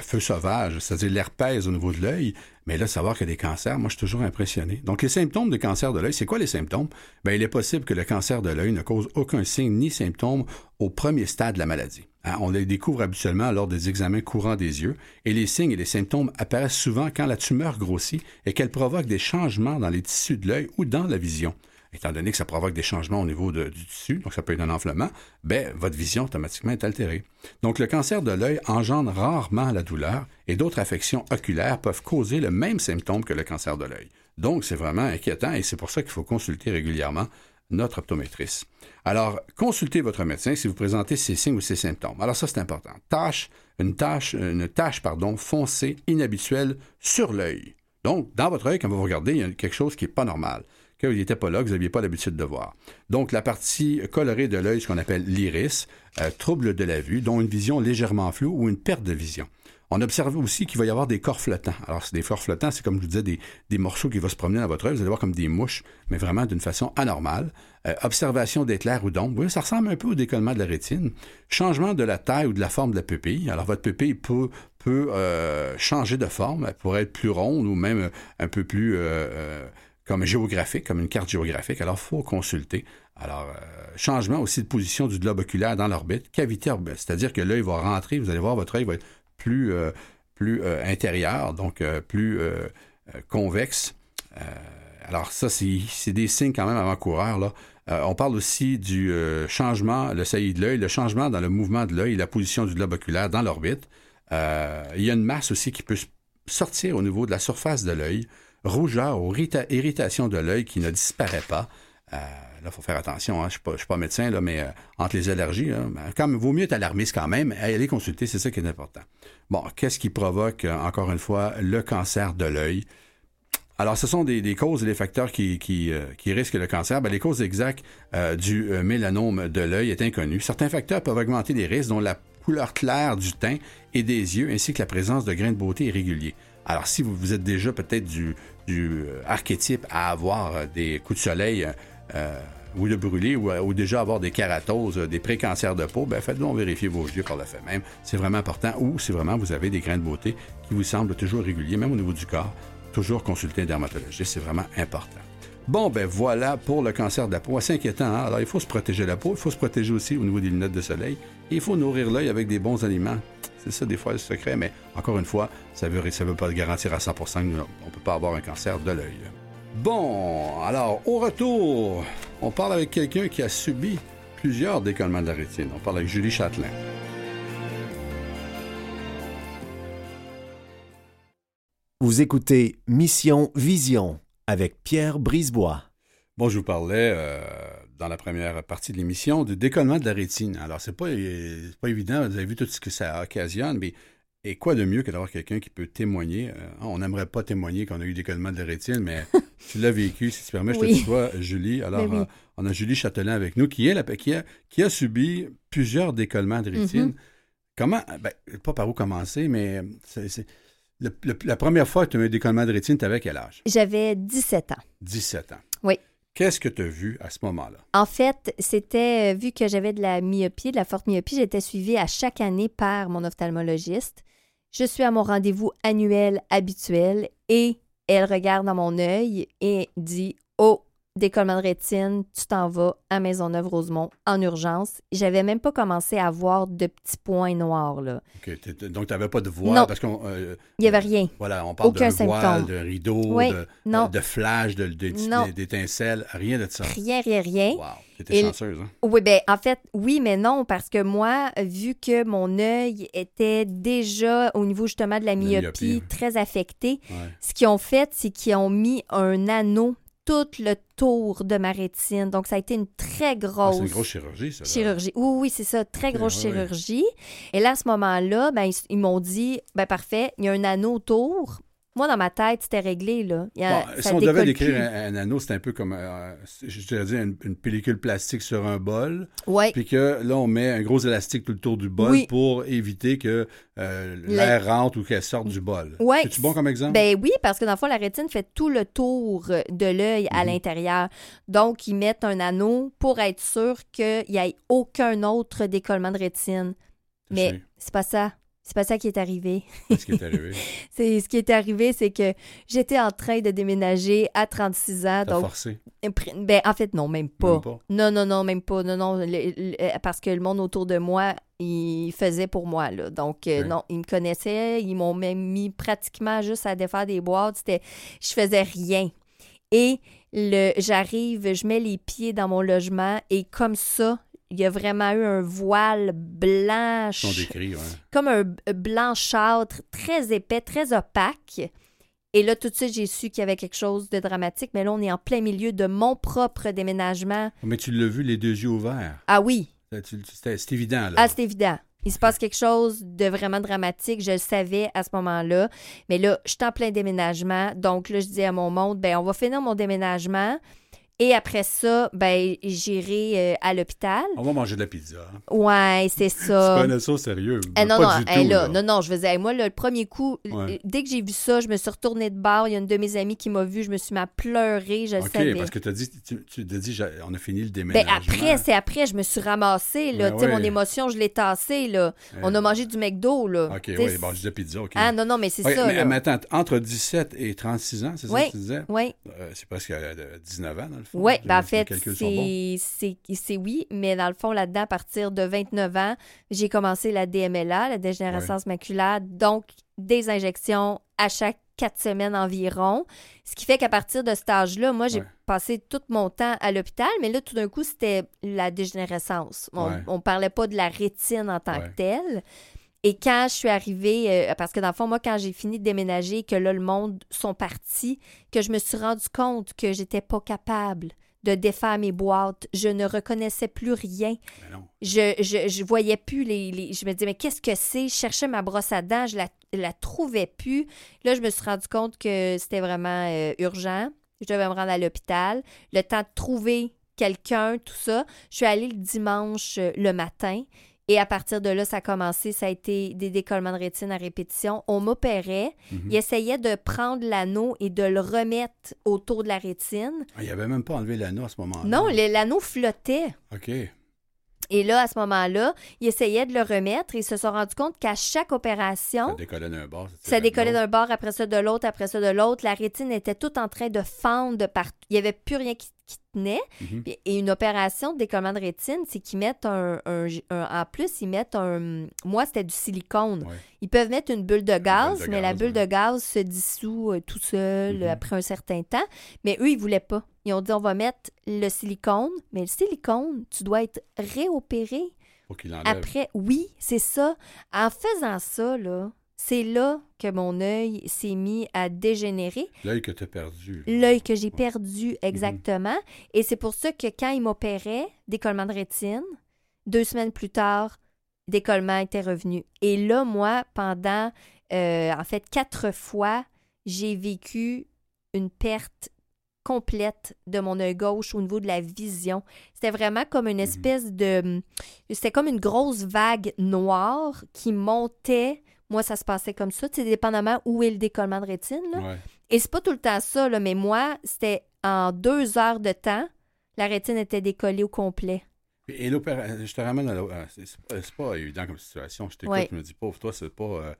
feu sauvage, c'est-à-dire l'herpès au niveau de l'œil. Mais là, savoir qu'il y a des cancers, moi, je suis toujours impressionné. Donc, les symptômes de cancer de l'œil, c'est quoi les symptômes? Bien, il est possible que le cancer de l'œil ne cause aucun signe ni symptôme au premier stade de la maladie. Hein, on les découvre habituellement lors des examens courants des yeux et les signes et les symptômes apparaissent souvent quand la tumeur grossit et qu'elle provoque des changements dans les tissus de l'œil ou dans la vision. Étant donné que ça provoque des changements au niveau du tissu, donc ça peut être un enflement, ben, votre vision automatiquement est altérée. Donc le cancer de l'œil engendre rarement la douleur et d'autres affections oculaires peuvent causer le même symptôme que le cancer de l'œil. Donc c'est vraiment inquiétant et c'est pour ça qu'il faut consulter régulièrement notre optométrice. Alors, consultez votre médecin si vous présentez ces signes ou ces symptômes. Alors ça, c'est important. Tâche, une tâche, une tâche, pardon, foncée, inhabituelle sur l'œil. Donc, dans votre œil, quand vous regardez, il y a quelque chose qui n'est pas normal, qu'il n'était pas là, que vous n'aviez pas l'habitude de voir. Donc, la partie colorée de l'œil, ce qu'on appelle l'iris, euh, trouble de la vue, dont une vision légèrement floue ou une perte de vision. On observe aussi qu'il va y avoir des corps flottants. Alors, c'est des corps flottants, c'est comme je vous disais, des, morceaux qui vont se promener dans votre œil. Vous allez voir comme des mouches, mais vraiment d'une façon anormale. Euh, observation d'éclairs ou d'ombres. Oui, ça ressemble un peu au décollement de la rétine. Changement de la taille ou de la forme de la pupille. Alors, votre pupille peut, euh, changer de forme. Elle pourrait être plus ronde ou même un peu plus comme géographique, comme une carte géographique. Alors, il faut consulter. Alors, changement aussi de position du globe oculaire dans l'orbite. Cavité orbite, c'est-à-dire que l'œil va rentrer, vous allez voir, votre œil va être plus, euh, plus euh, intérieur, donc euh, plus convexe. alors ça, c'est des signes quand même avant-coureurs. Là. on parle aussi du changement, le saillie de l'œil, le changement dans le mouvement de l'œil, la position du globe oculaire dans l'orbite. il y a une masse aussi qui peut sortir au niveau de la surface de l'œil, rougeur ou irritation de l'œil qui ne disparaît pas. Euh, là, il faut faire attention. Hein. Je ne suis, pas médecin, là, mais euh, entre les allergies, là, quand même, vaut mieux être alarmiste quand même. Aller consulter, c'est ça qui est important. Bon, qu'est-ce qui provoque, euh, encore une fois, le cancer de l'œil? Alors, ce sont des, causes et des facteurs qui, risquent le cancer. Ben, les causes exactes du mélanome de l'œil est inconnues. Certains facteurs peuvent augmenter les risques, dont la couleur claire du teint et des yeux, ainsi que la présence de grains de beauté irréguliers. Alors, si vous, êtes déjà peut-être du, du archétype à avoir des coups de soleil euh, ou de brûler ou, déjà avoir des kératoses, des pré-cancers de peau, ben faites-donc vérifier vos yeux par le fait même. C'est vraiment important. Ou si vraiment vous avez des grains de beauté qui vous semblent toujours réguliers, même au niveau du corps, toujours consulter un dermatologiste, c'est vraiment important. Bon, ben voilà pour le cancer de la peau. C'est inquiétant. Hein? Alors, il faut se protéger la peau. Il faut se protéger aussi au niveau des lunettes de soleil. Il faut nourrir l'œil avec des bons aliments. C'est ça, des fois, le secret. Mais encore une fois, ça ne veut, ça veut pas garantir à 100% qu'on ne peut pas avoir un cancer de l'œil. Bon, alors, au retour, on parle avec quelqu'un qui a subi plusieurs décollements de la rétine. On parle avec Julie Châtelain. Vous écoutez Mission Vision avec Pierre Brisebois. Bon, je vous parlais euh, dans la première partie de l'émission du décollement de la rétine. Alors, c'est pas, pas évident, vous avez vu tout ce que ça occasionne, mais et quoi de mieux que d'avoir quelqu'un qui peut témoigner? Euh, on n'aimerait pas témoigner qu'on a eu décollement de la rétine, mais [laughs] tu l'as vécu, si tu permets, je oui. te tutoie, Julie. Alors, oui. euh, on a Julie Châtelain avec nous, qui, est la, qui, a, qui a subi plusieurs décollements de rétine. Mm -hmm. Comment, ben, pas par où commencer, mais c'est la première fois que tu as eu un décollement de rétine, tu avais quel âge? J'avais 17 ans. 17 ans. Qu'est-ce que tu as vu à ce moment-là? En fait, c'était, vu que j'avais de la myopie, de la forte myopie, j'étais suivie à chaque année par mon ophtalmologiste. Je suis à mon rendez-vous annuel habituel et elle regarde dans mon œil et dit Oh, décollement de rétine, tu t'en vas à Maisonneuve-Rosemont en urgence. J'avais même pas commencé à voir de petits points noirs. Là. Donc, tu n'avais pas de voile non. parce qu'on. Euh, Il n'y avait rien. Voilà, on parle Aucun de voile, de rideau, oui. de, non. de flash, d'étincelles, rien de ça. Rien, rien, rien. Wow. T'étais chanceuse, hein? Oui, bien, en fait, oui, mais non, parce que moi, vu que mon œil était déjà au niveau justement de la myopie, très affecté, ouais. ce qu'ils ont fait, c'est qu'ils ont mis un anneau tout le tour de ma rétine. Donc, ça a été une très grosse... Ah, c'est une grosse chirurgie, ça. Là. Chirurgie. Oui, oui, c'est ça. Très grosse chirurgie. Et là, à ce moment-là, ben, ils, ils m'ont dit, ben parfait, il y a un anneau autour. Moi, dans ma tête, c'était réglé, là. Il y a- Bon, ça si on devait décrire un, un anneau, c'est un peu comme, euh, je dire, une, une pellicule plastique sur un bol, Ouais. puis que là, on met un gros élastique tout le tour du bol Oui. pour éviter que euh, l'air rentre ou qu'elle sorte du bol. Ouais. C'est-tu bon comme exemple? Ben oui, parce que dans le fond, la rétine fait tout le tour de l'œil à Mhm. l'intérieur. Donc, ils mettent un anneau pour être sûr qu'il n'y ait aucun autre décollement de rétine. Mais c'est pas ça. C'est pas ça qui est arrivé. C'est ce qui est arrivé. [laughs] C'est ce qui est arrivé, c'est que j'étais en train de déménager à 36 ans. Donc, forcé. ben en fait non, même pas. Même pas. Non, non, non, même pas. Non, non, le- le- parce que le monde autour de moi, il faisait pour moi, là. Donc, euh, non, ils me connaissaient. Ils m'ont même mis pratiquement juste à défaire des boîtes. C'était... Je faisais rien. Et le, j'arrive, je mets les pieds dans mon logement et comme ça, il y a vraiment eu un voile ouais. comme un b- blanchâtre très épais, très opaque. Et là, tout de suite, j'ai su qu'il y avait quelque chose de dramatique. Mais là, on est en plein milieu de mon propre déménagement. Mais tu l'as vu les deux yeux ouverts. Ah oui, c'est évident, là. ah, c'est évident. Il se passe quelque chose de vraiment dramatique. Je le savais à ce moment-là. Mais là, je suis en plein déménagement. Donc là, je dis à mon monde, ben, on va finir mon déménagement. Et après ça, ben, j'irai euh, à l'hôpital. On va manger de la pizza. hein. Ouais, c'est [laughs] Tu ça. prenais ça au sérieux. Ah, non, Pas non, du hey, tout, là, là. non, non, je faisais, hey, moi, là, le premier coup, Ouais. dès que j'ai vu ça, je me suis retournée de bord. Il y a une de mes amies qui m'a vue, je me suis mis à pleurer, je le OK, parce que tu as dit, tu, tu t'as dit on a fini le Ben déménagement. après, c'est après, je me suis ramassée, là. Ben tu sais, mon émotion, je l'ai tassée, là. Euh, On a mangé du McDo, là. OK, Tu oui, bon, je disais pizza, OK. Ah, non, non, mais c'est ça, mais, attends, entre 17 et 36 ans, c'est ça Oui. que tu disais? Oui, Euh, c'est presque euh, 19 ans, dans le fond. oui, ben en les fait, c'est oui, mais dans le fond, là-dedans, à partir de 29 ans, j'ai commencé la DMLA, la dégénérescence maculaire, donc des injections à chaque quatre semaines environ. Ce qui fait qu'à partir de cet âge-là, moi, j'ai Ouais. passé tout mon temps à l'hôpital, mais là, tout d'un coup, c'était la dégénérescence. On, Ouais. on parlait pas de la rétine en tant que telle. Et quand je suis arrivée, euh, parce que dans le fond, moi, quand j'ai fini de déménager, que là, le monde sont partis, que je me suis rendu compte que j'étais pas capable de défaire mes boîtes, je ne reconnaissais plus rien. Non. Je, je, je voyais plus les, les- Je me disais, mais qu'est-ce que c'est? Je cherchais ma brosse à dents, je la, la trouvais plus. Là, je me suis rendu compte que c'était vraiment euh, urgent. Je devais me rendre à l'hôpital. Le temps de trouver quelqu'un, tout ça. Je suis allée le dimanche euh, le matin. Et à partir de là, ça a commencé. Ça a été des décollements de rétine à répétition. On m'opérait. Mhm. Il essayait de prendre l'anneau et de le remettre autour de la rétine. Ah, il avait même pas enlevé l'anneau à ce moment-là. Non, l'anneau flottait. OK. Et là, à ce moment-là, ils essayaient de le remettre et ils se sont rendus compte qu'à chaque opération, Ça décollait d'un bord. ça décollait d'un bord, après ça de l'autre, après ça de l'autre. La rétine était toute en train de fendre de partout. Il n'y avait plus rien qui, qui tenait. Mhm. Et une opération de décollement de rétine, c'est qu'ils mettent un, un- un- En plus, ils mettent un. Moi, c'était du silicone. Ouais. Ils peuvent mettre une bulle de gaz, de mais la bulle ouais. de gaz se dissout euh, tout seul Mhm. euh, après un certain temps. Mais eux, ils voulaient pas. Ils ont dit on va mettre le silicone, mais le silicone, tu dois être réopéré. Qu'il enlève. Après, oui, c'est ça. En faisant ça, là, c'est là que mon œil s'est mis à dégénérer. L'œil que tu as perdu. L'œil que j'ai perdu exactement. Et c'est pour ça que quand il m'opérait, décollement de rétine, deux semaines plus tard, décollement était revenu. Et là, moi, pendant, euh, en fait, quatre fois, j'ai vécu une perte complète de mon œil gauche au niveau de la vision. C'était vraiment comme une espèce de... C'était comme une grosse vague noire qui montait. Moi, ça se passait comme ça, sais, dépendamment où est le décollement de rétine. là. Ouais. Et c'est pas tout le temps ça, là, mais moi, c'était en deux heures de temps, la rétine était décollée au complet. Et l'opération, je te ramène à l'o- à- c'est c'est pas, c'est évident comme situation. Je t'écoute, Ouais. me dis, pauvre, toi, c'est pas. euh,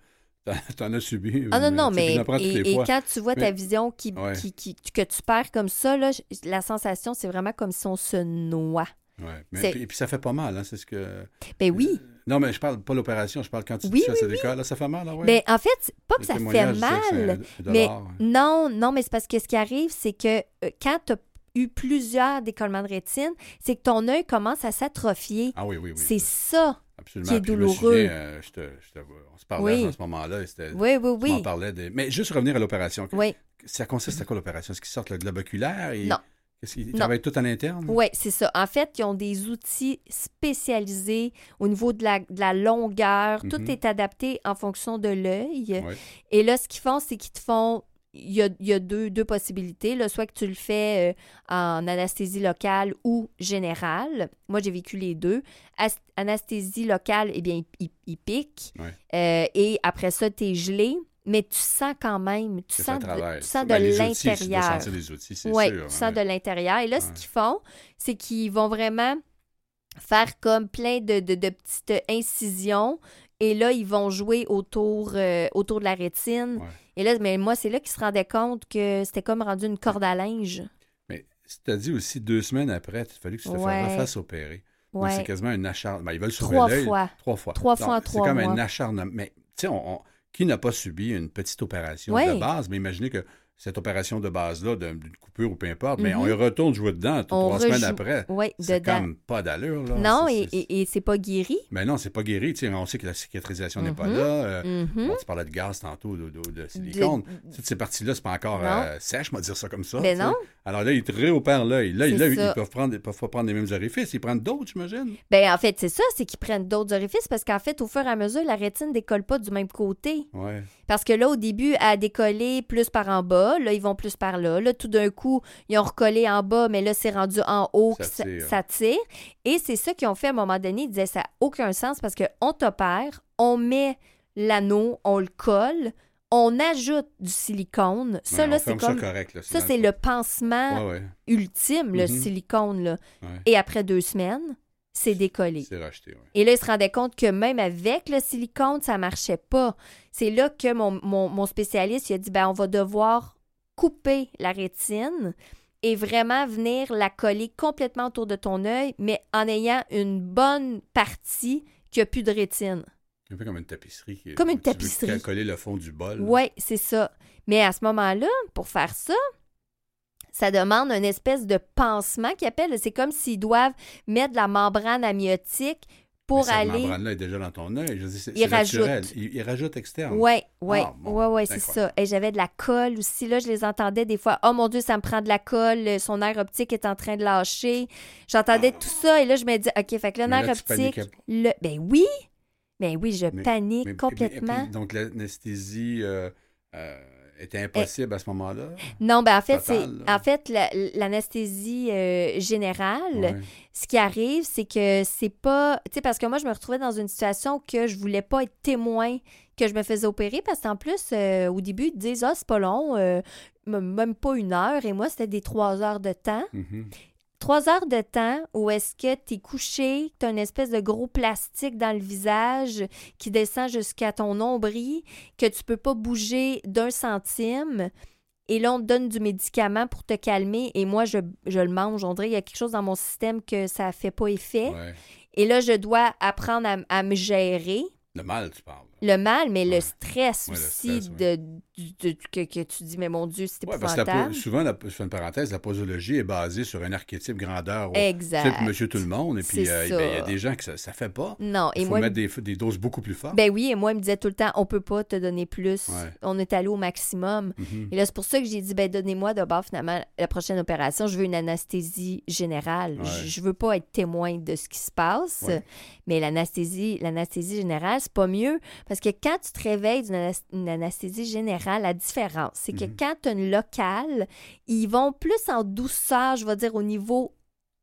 [laughs] t'en- as subi. Ah non, non, sais, mais et, et quand tu vois ta vision qui, Ouais. qui, qui- que tu perds comme ça, là, la sensation, c'est vraiment comme si on se noie. Ouais. Mais, puis, puis ça fait pas mal, hein, c'est ce que. Ben oui. Euh, Non, mais je parle pas l'opération, je parle quand tu Oui, touches à cette école. Là, ça fait mal, là, ouais. Ben, en fait, pas que Le ça fait mal, un- mais non, non, mais c'est parce que ce qui arrive, c'est que euh, quand tu as eu plusieurs décollements de rétine, c'est que ton œil commence à s'atrophier. Ah oui, oui, oui. c'est ça. Absolument. qui est Puis douloureux. souviens, euh, je te- je te- on se parlait Oui. à ce moment-là. Oui, oui, oui. parlais des- Mais juste revenir à l'opération. Oui. Ça consiste à quoi l'opération? Est-ce qu'ils sortent le globe oculaire? Et... Non. Qu'est-ce qu'ils travaillent tout à l'interne? Oui, c'est ça. En fait, ils ont des outils spécialisés au niveau de la, de la longueur. Tout Mhm. est adapté en fonction de l'œil. Ouais. Et là, ce qu'ils font, c'est qu'ils te font. Il y a, il y a deux, deux possibilités. Là. Soit que tu le fais euh, en anesthésie locale ou générale. Moi, j'ai vécu les deux. As- anesthésie locale, eh bien, il, il- il pique. Ouais. Euh, et après ça, tu es gelé. Mais tu sens quand même, tu sens de, tu sens Ben, de tu l'intérieur. sentir les outils, c'est Oui, sûr. tu sens ouais. de l'intérieur. Et là, ce Ouais. qu'ils font, c'est qu'ils vont vraiment faire comme plein de, de- de petites incisions. Et là, ils vont jouer autour, euh, autour de la rétine. Ouais. Et là, mais moi, c'est là qu'ils se rendaient compte que c'était comme rendu une corde à linge. Mais tu as dit aussi deux semaines après, il fallait que tu te Ouais. fasses opérer. Donc, Ouais. c'est quasiment un acharnement. Ils veulent sauver Trois fois. Trois fois. Trois fois en C'est comme un acharnement. Mais, tu sais, on- on- qui n'a pas subi une petite opération de base? Mais imaginez que cette opération de base-là, d'un- d'une coupure ou peu importe, mais Mhm. on y retourne jouer dedans tout- trois semaines après. Oui, C'est comme pas d'allure, là. Non, et, c'est- et, et c'est pas guéri? Mais non, c'est pas guéri. On sait que la cicatrisation n'est pas Mhm. là. Euh, Mhm. bon, tu parlais de gaz tantôt, de, de- de silicone. Toutes ces parties-là, c'est pas encore euh, sèche, on va dire ça comme ça. Ben tu sais. non. Alors là, ils te réopèrent l'œil. Là, là ils ça. peuvent prendre, ils peuvent pas prendre les mêmes orifices. Ils prennent d'autres, j'imagine. Ben, en fait, c'est ça, c'est qu'ils prennent d'autres orifices parce qu'en fait, au fur et à mesure, la rétine décolle pas du même côté. Ouais. Parce que là, au début, elle a décollé plus par en bas. Là, ils vont plus par là. Là, tout d'un coup, ils ont recollé en bas, mais là, c'est rendu en haut, Ça que ça, tire. ça tire. Et c'est ça qu'ils ont fait à un moment donné. Ils disaient, ça n'a aucun sens parce qu'on t'opère, on met l'anneau, on le colle, on ajoute du silicone. Ça, Ouais, là, c'est ferme comme... ça correct. Là, Ça, dans c'est le pansement Ouais, ouais. ultime, le Mhm. silicone. Là. Et après deux semaines, c'est décollé. C'est racheté, ouais. Et là, ils se rendaient compte que même avec le silicone, ça marchait pas. C'est là que mon, mon- mon spécialiste il a dit ben, on va devoir couper la rétine et vraiment venir la coller complètement autour de ton œil, mais en ayant une bonne partie qui a plus de rétine. Un peu comme une tapisserie. qui- Comme une où tu veux tapisserie. coller le fond du bol. Oui, c'est ça. Mais à ce moment-là, pour faire ça, ça demande une espèce de pansement qu'ils appellent. C'est comme s'ils doivent mettre de la membrane amniotique pour Mais cette aller. membrane-là est déjà dans ton œil. Il rajoute. Il, il rajoute externe. Oui, oui, Ah, ouais, ouais, c'est ça. Et j'avais de la colle aussi. Là, je les entendais des fois. Oh mon Dieu, ça me prend de la colle. Son nerf optique est en train de lâcher. J'entendais tout ça. Et là, je me dis, OK, fait que le nerf optique. Le... Ben oui. Ben oui, je Mais- panique Mais- complètement. donc, l'anesthésie euh, euh, était impossible à ce moment-là? non, ben en fait, c'est Total, là. en fait la- l'anesthésie euh, générale. Ouais. Ce qui arrive, c'est que c'est pas. Tu sais, parce que moi, je me retrouvais dans une situation que je voulais pas être témoin que je me faisais opérer parce qu'en plus, euh, au début, ils disent Ah, c'est pas long, euh, même pas une heure. Et moi, c'était des trois heures de temps. Mhm. Trois heures de temps où est-ce que tu es couché, tu as une espèce de gros plastique dans le visage qui descend jusqu'à ton nombril, que tu peux pas bouger d'un centime. Et là, on te donne du médicament pour te calmer. Et moi, je, je le mange. On dirait qu'il y a quelque chose dans mon système que ça fait pas effet. Ouais. Et là, je dois apprendre à, à me gérer. Le mal, tu parles. Le mal, mais Ouais. le stress Ouais, le aussi stress, de, de- de- que, que tu dis, mais mon Dieu, c'est Ouais, parce que la épouvantable. souvent, la, je fais une parenthèse, la posologie est basée sur un archétype grandeur. Exact. type monsieur tout le monde. Et puis, euh, ben, il y a des gens que ça ne fait pas. Non, et Il faut moi, mettre des, des doses beaucoup plus fortes. Ben oui, et moi, il me disait tout le temps, on peut pas te donner plus. On est allé au maximum. Mhm. Et là, c'est pour ça que j'ai dit, ben donnez-moi d'abord, finalement, la prochaine opération. Je veux une anesthésie générale. Je, je veux pas être témoin de ce qui se passe. Mais l'anesthésie, l'anesthésie générale, c'est pas mieux. Parce que quand tu te réveilles d'une anesthésie générale, la différence, c'est que Mhm. quand tu as une locale, ils vont plus en douceur, je vais dire, au niveau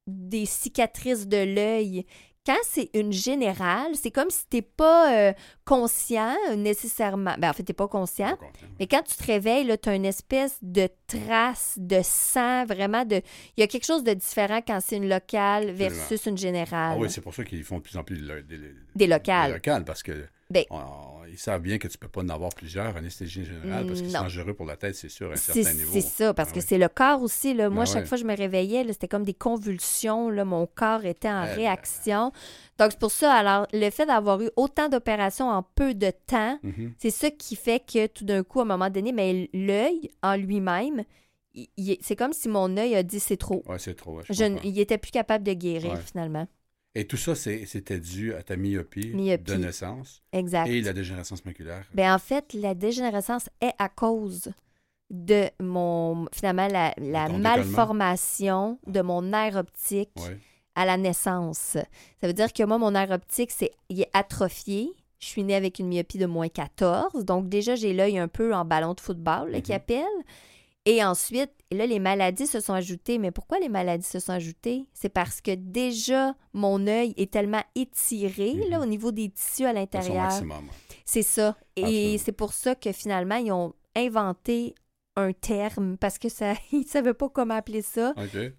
des cicatrices de l'œil. Quand c'est une générale, c'est comme si t'es pas euh, conscient nécessairement. Ben, en fait, t'es pas conscient. Pas content. Mais quand tu te réveilles, tu as une espèce de trace de sang, vraiment de. Il y a quelque chose de différent quand c'est une locale versus une générale. Ah oui, c'est pour ça qu'ils font de plus en plus Des locales. des locales, parce que Ben- on- ils savent bien que tu peux pas en avoir plusieurs anesthésie générale, parce que c'est dangereux pour la tête, c'est sûr, à un C'est certain niveau. c'est ça, parce Ah que oui. c'est le corps aussi. Là. Moi, Ben chaque fois que je me réveillais, c'était comme des convulsions. Là. Mon corps était en Eh ben. réaction. Donc, c'est pour ça, alors, le fait d'avoir eu autant d'opérations en peu de temps, Mhm. c'est ça qui fait que tout d'un coup, à un moment donné, mais l'œil en lui-même, c'est comme si mon œil a dit c'est trop. Ouais, c'est trop. ouais, je il était plus capable de guérir Ouais. finalement. Et tout ça, c'était dû à ta myopie, Myopie. de naissance Exact. et la dégénérescence maculaire. Ben, en fait, la dégénérescence est à cause de mon, finalement, la, malformation de mon nerf optique Ouais. à la naissance. Ça veut dire que moi, mon nerf optique, c'est, il est atrophié. Je suis née avec une myopie de moins 14. Donc, déjà, j'ai l'œil un peu en ballon de football, là, Mhm. Et ensuite, et là, les maladies se sont ajoutées. Mais pourquoi les maladies se sont ajoutées? C'est parce que déjà, mon œil est tellement étiré, là, Mhm. au niveau des tissus à l'intérieur. C'est ça. Et c'est pour ça que finalement, ils ont inventé un terme parce que ça, [laughs] ils ne savaient pas comment appeler ça.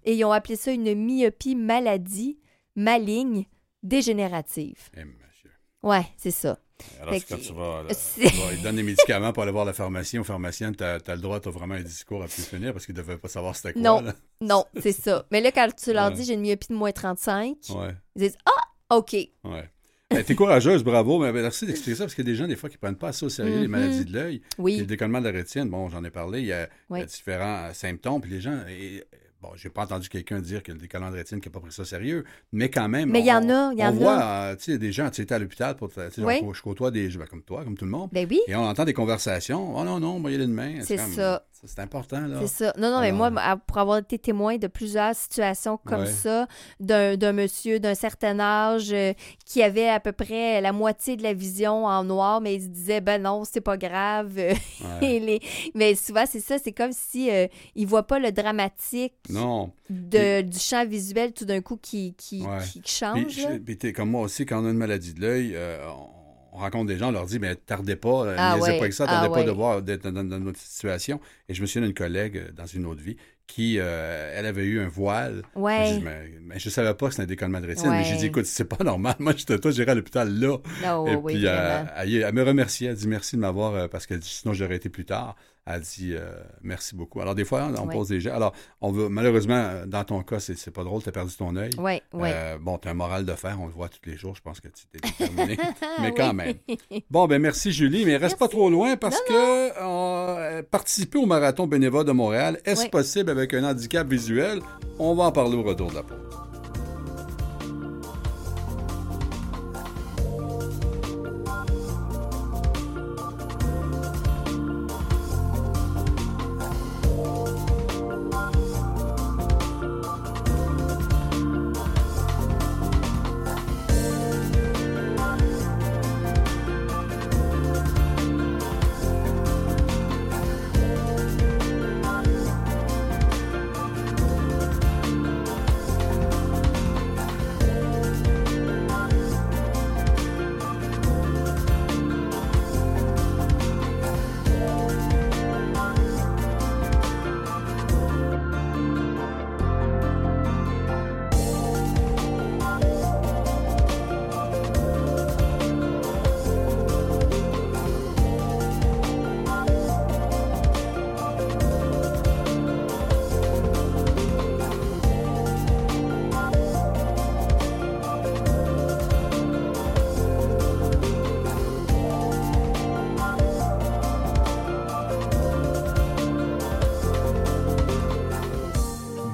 Et ils ont appelé ça une myopie maladie maligne dégénérative. Eh, monsieur. Ouais, c'est ça. Alors, quand tu vas, vas- ils donnent des médicaments pour aller voir le pharmacien ou pharmacienne, tu as, le droit, tu as vraiment un discours à plus finir parce qu'ils ne devaient pas savoir c'était quoi. Non. là. Non, c'est ça. Mais là, quand tu leur Ouais. dis j'ai une myopie de moins 35, Ouais, ils disent Ah, OK. ouais. Eh, T'es courageuse, bravo. Mais merci d'expliquer ça parce qu'il y a des gens, des fois, qui prennent pas assez au sérieux les Mhm. maladies de l'œil. Oui. Le décollement de la rétine, bon, j'en ai parlé, il y a, il y a Oui. différents euh, symptômes. Puis les gens, et, bon, j'ai pas entendu quelqu'un dire que le décollement de rétine qui n'a pas pris ça sérieux, mais quand même. Mais il y on- en a, il y on en voit, a. euh, tu sais, des gens, tu sais, à l'hôpital, pour, tu sais, Oui. je côtoie des gens comme toi, comme tout le monde. Ben oui, Et on entend des conversations. Oh non, non, moi, il y a une main. C'est ça. C'est important, là. c'est ça. Non, non, mais Alors- moi, pour avoir été témoin de plusieurs situations comme Ouais. ça, d'un d'un monsieur d'un certain âge euh, qui avait à peu près la moitié de la vision en noir, mais il se disait, ben non, c'est pas grave. [laughs] Ouais. Les- Mais souvent, c'est ça, c'est comme si euh, il voit pas le dramatique Non. de, du champ visuel tout d'un coup qui, qui, Ouais. qui Puis, change. je- puis t'es comme moi aussi, quand on a une maladie de l'œil, euh, on, on rencontre des gens, on leur dit, mais tardez pas, euh, Ah ouais, pas avec ça, ah tardez pas ouais. de voir, d'être dans, dans notre situation. Et je me souviens d'une collègue euh, dans une autre vie qui, euh, elle avait eu un voile. Ouais. Je, mais, mais je savais pas que c'était un décollement de rétine. Mais j'ai dit, écoute, c'est pas [laughs] normal. Moi, j'étais toi, j'irai à l'hôpital là. Oh, Et oui, puis, euh, elle, elle me remerciait. Elle dit merci de m'avoir, parce que sinon, j'aurais été plus tard. Elle dit euh, merci beaucoup. Alors, des fois, on pose des gens. Alors, on veut, malheureusement, euh, dans ton cas, c'est c'est pas drôle, tu as perdu ton œil. Oui, oui. Euh, bon, tu as un moral de fer, on le voit tous les jours, je pense que tu t'es déterminé. [laughs] mais quand même. Bon, ben merci Julie, mais reste pas trop loin parce que euh, participer au marathon bénévole de Montréal, est-ce Oui. possible avec un handicap visuel? On va en parler au retour de la pause.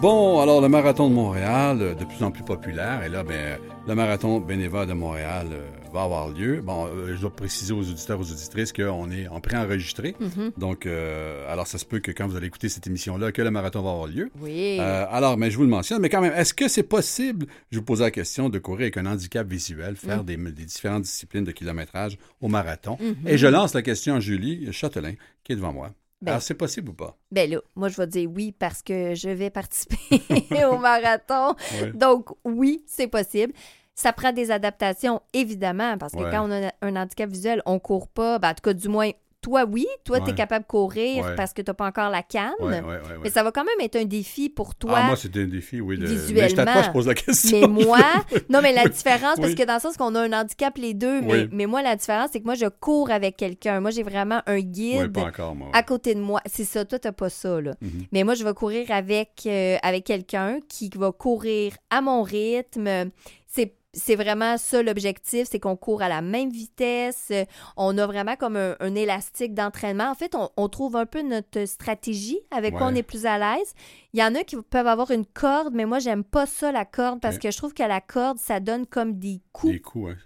Bon, alors le marathon de Montréal, euh, de plus en plus populaire, et là, ben, le marathon bénévole de Montréal euh, va avoir lieu. Bon, euh, je dois préciser aux auditeurs, aux auditrices qu'on est en pré-enregistré. Mhm. Donc, euh, alors ça se peut que quand vous allez écouter cette émission-là, que le marathon va avoir lieu. Oui. Alors, mais je vous le mentionne, mais quand même, est-ce que c'est possible, je vous posais la question, de courir avec un handicap visuel, faire Mm. des, des différentes disciplines de kilométrage au marathon? Mhm. Et je lance la question à Julie Châtelain, qui est devant moi. Ben- Alors, c'est possible ou pas? Ben là, moi, je vais dire oui parce que je vais participer [laughs] au marathon. Oui. Donc, oui, c'est possible. Ça prend des adaptations, évidemment, parce que Ouais. quand on a un handicap visuel, on court pas. Ben, en tout cas, du moins, toi, oui. Toi, tu es capable de courir Ouais. parce que tu n'as pas encore la canne. Mais ça va quand même être un défi pour toi. Ah, moi, c'était un défi, oui. De... visuellement. Mais je t'attends, je pose la question. Mais moi, [laughs] non, mais la différence, parce que dans le sens qu'on a un handicap les deux, mais, Oui. mais moi, la différence, c'est que moi, je cours avec quelqu'un. Moi, j'ai vraiment un guide pas encore, moi. à côté de moi. C'est ça, toi, t'as pas ça, là. Mhm. Mais moi, je vais courir avec, euh, avec quelqu'un qui va courir à mon rythme. C'est c'est vraiment ça l'objectif, c'est qu'on court à la même vitesse. Euh, On a vraiment comme un, un élastique d'entraînement. En fait, on, on trouve un peu notre stratégie avec quoi on est plus à l'aise. Il y en a qui peuvent avoir une corde, mais moi, j'aime pas ça, la corde, parce que je trouve que la corde, ça donne comme des coups. Des coups, hein.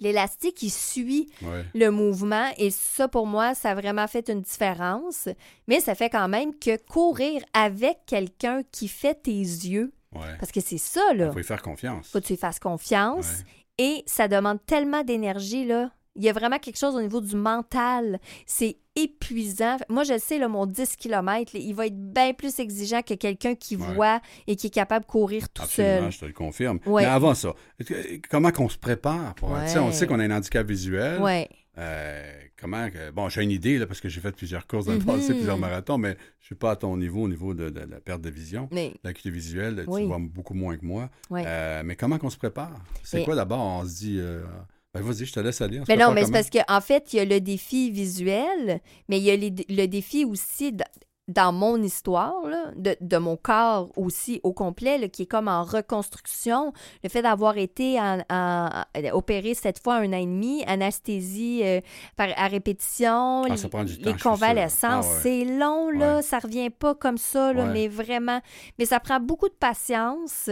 L'élastique, il suit Ouais. le mouvement et ça, pour moi, ça a vraiment fait une différence. Mais ça fait quand même que courir avec quelqu'un qui fait tes yeux, Ouais. parce que c'est ça, là. Il faut y faire confiance. faut que tu lui fasses confiance. Ouais. Et ça demande tellement d'énergie, là. Il y a vraiment quelque chose au niveau du mental. C'est épuisant. Moi, je sais, là, mon 10 km, il va être bien plus exigeant que quelqu'un qui Ouais. voit et qui est capable de courir tout Absolument, seul. je te le confirme. Ouais. Mais avant ça, comment qu'on se prépare pour Ouais. tu sais, On sait qu'on a un handicap visuel. Euh, comment que- bon, j'ai une idée là, parce que j'ai fait plusieurs courses dans le Mhm. passé, plusieurs marathons, mais je suis pas à ton niveau au niveau de, de- de la perte de vision. Mais, L'acuité visuelle, tu vois beaucoup moins que moi. Euh, mais comment qu'on se prépare? C'est Et- quoi d'abord? On se dit, euh, ben vas-y, je te laisse aller. Mais non, mais c'est parce qu'en en fait, il y a le défi visuel, mais il y a les- le défi aussi dans mon histoire, là, de, de mon corps aussi au complet, là, qui est comme en reconstruction. Le fait d'avoir été en, en- opéré cette fois un an et demi, anesthésie euh, par, à répétition, Ah, temps, les convalescences, Ah ouais. c'est long, là, Ouais. ça revient pas comme ça, là, Ouais. mais vraiment. Mais ça prend beaucoup de patience.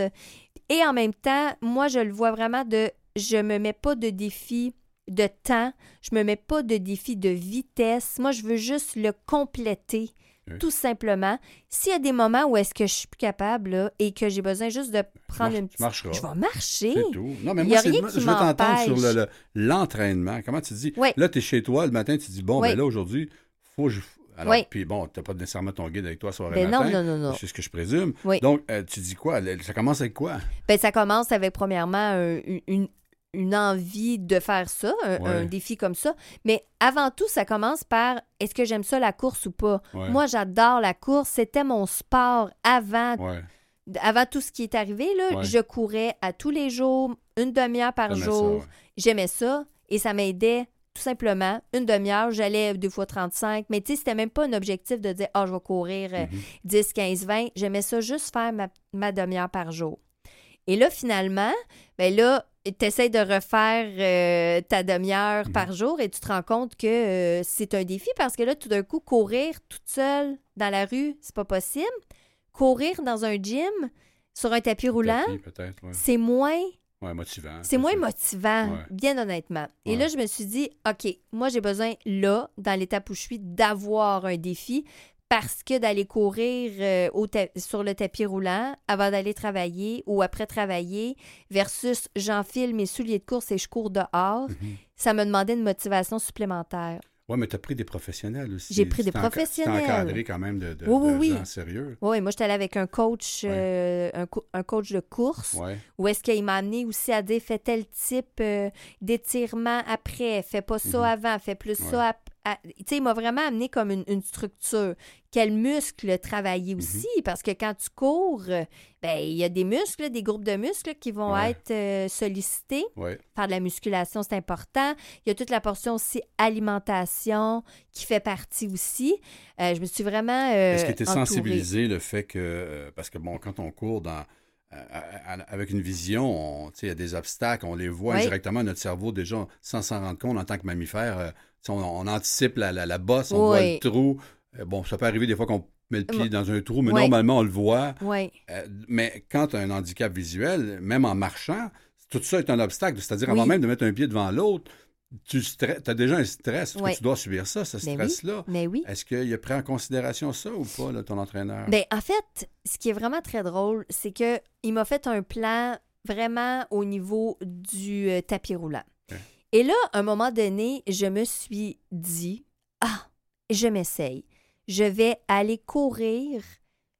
Et en même temps, moi, je le vois vraiment de je me mets pas de défi de temps, je me mets pas de défi de vitesse. Moi, je veux juste le compléter. Oui. Tout simplement. S'il y a des moments où est-ce que je suis plus capable là, et que j'ai besoin juste de prendre une petite... Je vais marcher. C'est tout. Non, mais moi, a c'est- je veux t'entendre sur m'empêche. le- le- l'entraînement. Comment tu dis? Oui. Là, tu es chez toi, le matin, tu dis, bon, ben là, aujourd'hui, faut que je. Alors, Oui. puis bon, tu n'as pas nécessairement ton guide avec toi soir et Ben non, matin. non, non, non. C'est ce que je présume. Oui. Donc, euh, tu dis quoi? Ça commence avec quoi? Ben, ça commence avec, premièrement, un- une, une envie de faire ça, un, Ouais. un défi comme ça. Mais avant tout, ça commence par est-ce que j'aime ça la course ou pas? Ouais. Moi, j'adore la course. C'était mon sport avant, Ouais. avant tout ce qui est arrivé. Là. Je courais à tous les jours, une demi-heure par jour. J'aimais ça et ça m'aidait tout simplement. Une demi-heure, j'allais deux fois 35. Mais tu sais, c'était même pas un objectif de dire, ah, je vais courir euh, Mhm. 10, 15, 20. J'aimais ça juste faire ma, ma demi-heure par jour. Et là, finalement, ben là, tu essaies de refaire euh, ta demi-heure Mhm. par jour et tu te rends compte que euh, c'est un défi parce que là, tout d'un coup, courir toute seule dans la rue, c'est pas possible. Courir dans un gym, sur un tapis roulant, ouais. c'est moins Ouais, motivant. c'est moins motivant, Ouais. bien honnêtement. Et là, je me suis dit, OK, moi, j'ai besoin, là, dans l'étape où je suis, d'avoir un défi parce que d'aller courir euh, au sur le tapis roulant avant d'aller travailler ou après travailler versus j'enfile mes souliers de course et je cours dehors, Mhm. ça me demandait une motivation supplémentaire. Ouais, mais tu as pris des professionnels aussi. J'ai pris des professionnels. Tu encadré quand même de, de, Oui, oui, de oui. sérieux. Oui, moi, j'étais allée avec un coach, Ouais. euh, un, co- un coach de course. Ouais. Ou est-ce qu'il m'a amené aussi à dire fais tel type euh, d'étirement après, fais pas ça Mhm. avant, fais plus Ouais. ça sais, il m'a vraiment amené comme une, une structure. Quels muscles travailler Mhm. aussi? Parce que quand tu cours, euh, ben il y a des muscles, des groupes de muscles qui vont Ouais. être euh, sollicités. Ouais. Faire de la musculation, c'est important. Il y a toute la portion aussi alimentation qui fait partie aussi. Euh, je me suis vraiment. euh, Est-ce que tu es entourée. sensibilisé le fait que. parce que, bon, quand on court dans. avec une vision, il y a des obstacles, on les voit Oui. directement, notre cerveau, déjà, sans s'en rendre compte en tant que mammifère, on, on anticipe la, la, la bosse, on voit le trou. Euh, bon, ça peut arriver des fois qu'on met le pied dans un trou, mais Oui. normalement, on le voit. Oui. Euh, mais quand tu as un handicap visuel, même en marchant, tout ça est un obstacle. C'est-à-dire, avant même de mettre un pied devant l'autre, tu as déjà un stress. parce que. Tu dois subir ça, ce Ben stress-là? Mais oui. Est-ce qu'il a pris en considération ça ou pas, là, ton entraîneur? Ben, en fait, ce qui est vraiment très drôle, c'est que il m'a fait un plan vraiment au niveau du euh, tapis roulant. Et là, à un moment donné, je me suis dit Ah, je m'essaye. Je vais aller courir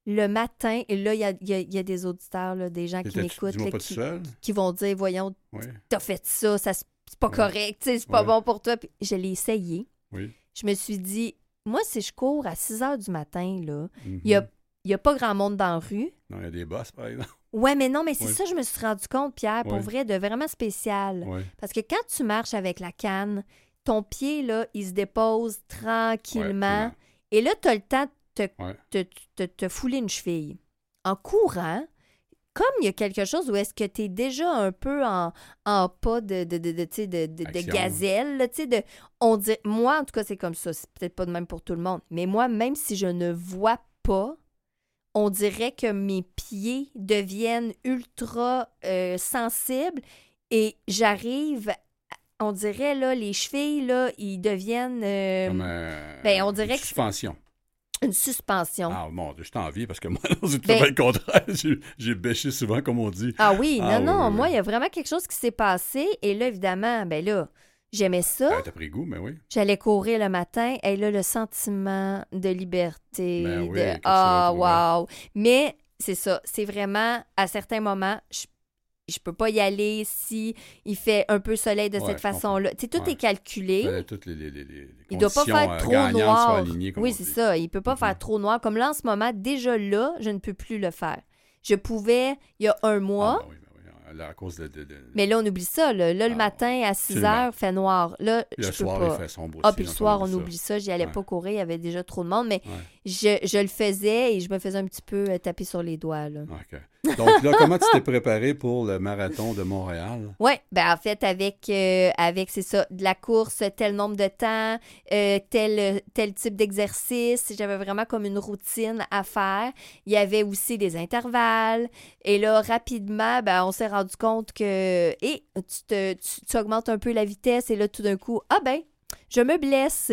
le matin. Et là, il y a, y y des auditeurs, là, des gens qui m'écoutent, qui, qui vont dire Voyons, t'as fait ça, ça c'est pas Ouais. correct, c'est pas Ouais. bon pour toi. Puis je l'ai essayé. Oui. Je me suis dit Moi, si je cours à 6 heures du matin, là, il y a, il y a pas grand monde dans la rue. Non, il y a des bosses, par exemple. Ouais, mais non, mais c'est Ouais. ça, je me suis rendu compte, Pierre, pour Ouais. vrai, de vraiment spécial. Parce que quand tu marches avec la canne, ton pied, là, il se dépose tranquillement. Et là, tu as le temps de te, te, te- te fouler une cheville. En courant, comme il y a quelque chose où est-ce que tu es déjà un peu en, en pas de, de, de, de, de, gazelle, là, de, on dit, moi, en tout cas, c'est comme ça. C'est peut-être pas de même pour tout le monde. Mais moi, même si je ne vois pas, on dirait que mes pieds deviennent ultra euh, sensibles et j'arrive, on dirait, là, les chevilles, là, ils deviennent euh, Comme euh, ben, on dirait une que- suspension. une suspension. Ah, mon Dieu, je t'envie parce que moi, [laughs] c'est tout Ben- à le contraire. [laughs] J'ai- bêché souvent, comme on dit. Ah oui, Ah, non, oui, non, oui, moi, il y a vraiment quelque chose qui s'est passé. Et là, évidemment, ben là, j'aimais ça. Ah, T'as pris goût, mais oui. J'allais courir le matin. Et là, le sentiment de liberté. Ben oui, de Ah, wow. Mais c'est ça. C'est vraiment, à certains moments, je, je peux pas y aller si il fait un peu soleil de Ouais, cette façon-là. Tu sais, tout Ouais. est calculé. Fallait toutes les, les, les, les Il doit pas faire euh, trop noir. alignées, Oui, c'est ça. Il peut pas Mhm. faire trop noir. Comme là, en ce moment, déjà là, je ne peux plus le faire. Je pouvais, il y a un mois, Ah, ben oui, ben oui. Là, à cause de... de, de- mais là, on oublie ça. Là, Là, le Ah, matin, à 6 absolument. heures, il fait noir. Là, Puis je le peux soir, pas. il fait sombre aussi. Ah, puis le soir, on ça. oublie ça. J'y allais Ouais. pas courir. Il y avait déjà trop de monde. Mais Ouais. Je, je le faisais et je me faisais un petit peu euh, taper sur les doigts. Là. Donc là, comment tu t'es préparé pour le marathon de Montréal? Oui, ben en fait, avec, euh, avec c'est ça, de la course, tel nombre de temps, euh, tel, tel type d'exercice. J'avais vraiment comme une routine à faire. Il y avait aussi des intervalles. Et là, rapidement, ben, on s'est rendu compte que et tu, te, tu, tu augmentes un peu la vitesse et là, tout d'un coup, ah ben, je me blesse.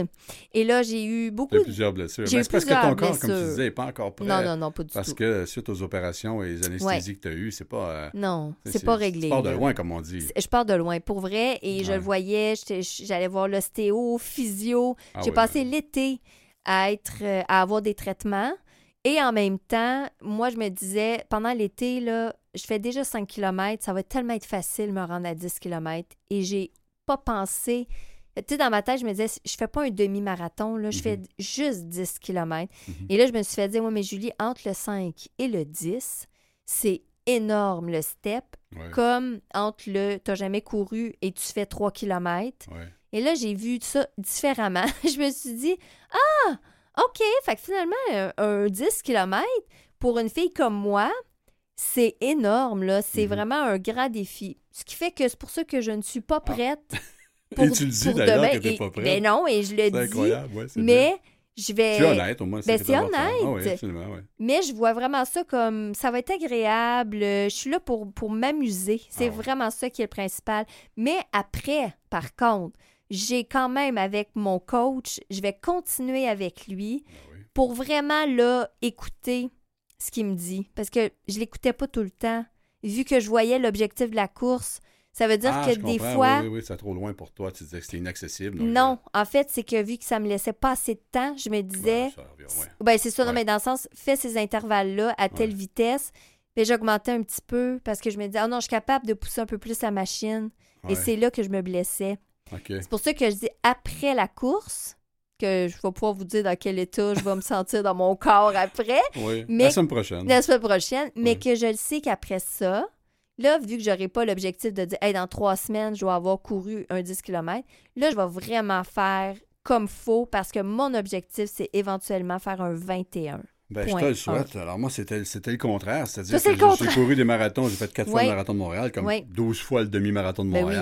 Et là, j'ai eu beaucoup de... plusieurs blessures. J'ai Mais eu c'est parce que ton corps, comme tu disais, n'est pas encore prêt. Non, non, non, pas du Parce tout. que suite aux opérations et les anesthésies que tu as eues, c'est pas... euh, Non, c'est pas réglé. Tu pars de loin, comme on dit. Je pars de loin, pour vrai, et je Ouais. le voyais, j'allais voir l'ostéo, physio. Ah J'ai oui, passé l'été à être, euh, à avoir des traitements. Et en même temps, moi, je me disais, pendant l'été, là, je fais déjà 5 km, ça va tellement être facile de me rendre à 10 km. Et j'ai pas pensé. Tu sais, dans ma tête, je me disais, je fais pas un demi-marathon, là, je fais Mhm. juste 10 km. Mhm. Et là, je me suis fait dire, moi, mais Julie, entre le 5 et le 10, c'est énorme le step Ouais, comme entre le t'as jamais couru et tu fais 3 km. ouais. Et là, j'ai vu ça différemment. [laughs] je me suis dit, ah, OK, fait que finalement, un, un 10 km, pour une fille comme moi, c'est énorme, là. C'est Mhm. vraiment un grand défi. Ce qui fait que c'est pour ça que je ne suis pas prête [laughs] pour, Ah. Et tu le dis d'ailleurs que t'es pas prête. Ben non, et je le C'est dis. incroyable, ouais, c'est bien. Mais je vais. Es honnête, au moins. Ben, c'est. Ah oui, honnête. absolument, ouais. Mais je vois vraiment ça comme ça va être agréable. euh, Je suis là pour, pour m'amuser. C'est Ah vraiment ça qui est le principal. Mais après, par contre, j'ai quand même avec mon coach, je vais continuer avec lui Ah oui. pour vraiment là écouter ce qu'il me dit. Parce que je l'écoutais pas tout le temps. Vu que je voyais l'objectif de la course, ça veut dire Ah, que je des fois. Oui, oui, oui, c'est trop loin pour toi. Tu disais que c'était inaccessible. donc, Non, en fait, c'est que vu que ça me laissait pas assez de temps, je me euh, disais. ouais. Ben, c'est ça, non, Ouais. mais dans le sens, fais ces intervalles-là à telle vitesse. Puis j'augmentais un petit peu parce que je me disais, ah non, je suis capable de pousser un peu plus la machine. Et c'est là que je me blessais. C'est pour ça que je dis après la course, que je vais pouvoir vous dire dans quel état je vais me sentir dans mon corps après, Oui, Mais- la semaine prochaine. la semaine prochaine, mais que je le sais qu'après ça, là, vu que j'aurai pas l'objectif de dire, hey, dans trois semaines, je dois avoir couru un 10 km, là, je vais vraiment faire comme faut parce que mon objectif, c'est éventuellement faire un 21. Ben, je te le souhaite. Alors, moi, c'était le contraire. C'est-à-dire que j'ai- couru des marathons. J'ai fait quatre fois le marathon de Montréal, comme Oui. 12 fois le demi-marathon de Ben oui.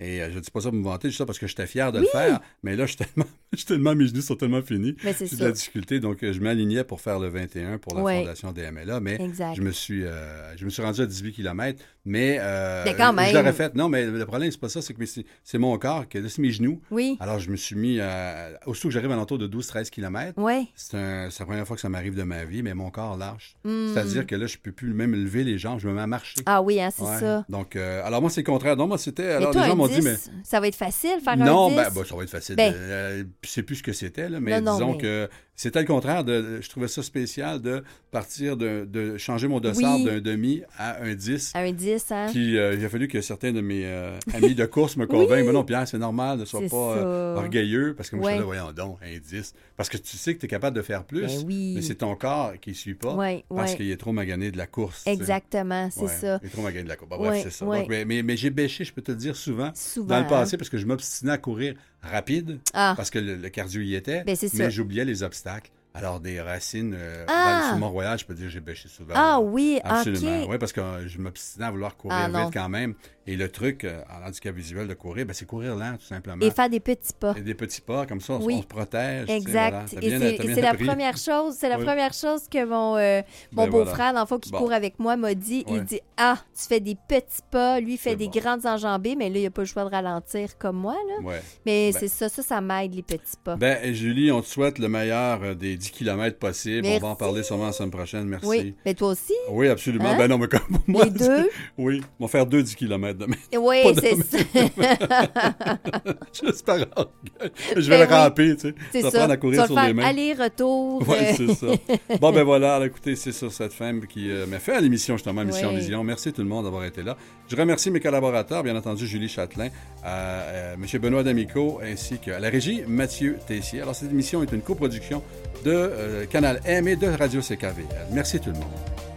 Et euh, je dis pas ça pour me vanter, je dis ça parce que j'étais fier de Oui. le faire. Mais là, [laughs] je suis tellement, je suis tellement, mes genoux sont tellement finis. J'ai de la difficulté. Donc, euh, je m'alignais pour faire le 21 pour la Ouais. fondation DMLA. Mais Exact. je me suis, euh, je me suis rendu à 18 km. Mais, euh, Mais quand je même. l'aurais fait. Non, mais le problème, c'est pas ça. C'est que c'est mon corps, que c'est mes genoux. Oui, Alors, je me suis mis, à, aussitôt que j'arrive à l'entour de 12-13 km, oui. c'est la première fois que ça m'arrive de ma vie, mais mon corps lâche. Hmm. C'est-à-dire que là, je peux plus même lever les jambes, je me mets à marcher. Ah oui, hein, c'est Ouais. ça. Donc, euh, alors moi, c'est le contraire. Non, moi, c'était. Alors, les gens un m'ont 10, dit, mais. ça va être facile faire Non, un 10? ben, ça va être facile. Ben. Euh, c'est plus ce que c'était, là, mais Non, non, disons mais- que c'était le contraire. De, je trouvais ça spécial de partir de, de changer mon dossard Oui. d'un demi à un 10. Un 10, hein? Puis euh, il a fallu que certains de mes euh, amis de course me convainquent. Mais non, Pierre, c'est normal, ne sois pas euh, orgueilleux. Parce que moi, je suis là, voyons donc, un 10. Parce que tu sais que tu es capable de faire plus. Ben oui. Mais c'est ton corps qui ne suit pas. Parce qu'il est trop magané de la course. sais. Exactement, c'est ça. Il est trop magané de la course. Bref, Ouais, c'est ça. ouais. Donc, mais mais, mais j'ai bêché, je peux te le dire souvent, Souvent. dans le passé, hein? parce que je m'obstinais à courir rapide, Ah, parce que le, le cardio y était, Ben, mais j'oubliais les obstacles. Alors, des racines euh, Ah! dans le Mont-Royal, je peux dire que j'ai bêché souvent. ah oui, Absolument. Oui, parce que je m'obstinais à vouloir courir Ah, vite quand même. Et le truc euh, en handicap visuel de courir, ben, c'est courir lent, tout simplement. Et faire des petits pas. Et des petits pas, comme ça, on, Oui. on se protège. Exact. voilà. Et c'est la première chose, c'est la Oui. première chose que mon, euh, mon Ben voilà. beau-frère, dans le fond, qui Bon. court avec moi, m'a dit. Il dit Ah, tu fais des petits pas. Lui, il fait des bon. grandes enjambées, mais là, il n'a pas le choix de ralentir comme moi. Là. Ouais. Mais Ben. c'est ça, ça, ça m'aide, les petits pas. Ben, Julie, on te souhaite le meilleur euh, des 10 km possibles. On Merci. va en parler sûrement la semaine prochaine. Merci. oui, mais toi aussi, Oui, absolument. Hein? Ben non, mais comme moi. les [laughs] deux? Oui, on va faire deux 10 km [laughs] Oui, c'est ça. [laughs] J'espère. Je vais Ben le oui. ramper, tu sais. C'est Ça ça. prendre à courir sur le les mains. aller-retour. Oui, euh, c'est ça. [laughs] Bon, ben voilà, alors, écoutez, c'est sur cette femme qui euh, m'a fait à l'émission, justement, Mission Oui. Vision. Merci tout le monde d'avoir été là. Je remercie mes collaborateurs, bien entendu, Julie Châtelain, euh, euh, M. Benoît D'Amico, ainsi qu'à la régie, Mathieu Tessier. Alors, cette émission est une coproduction de Canal M et de Radio CKVL. Merci tout le monde.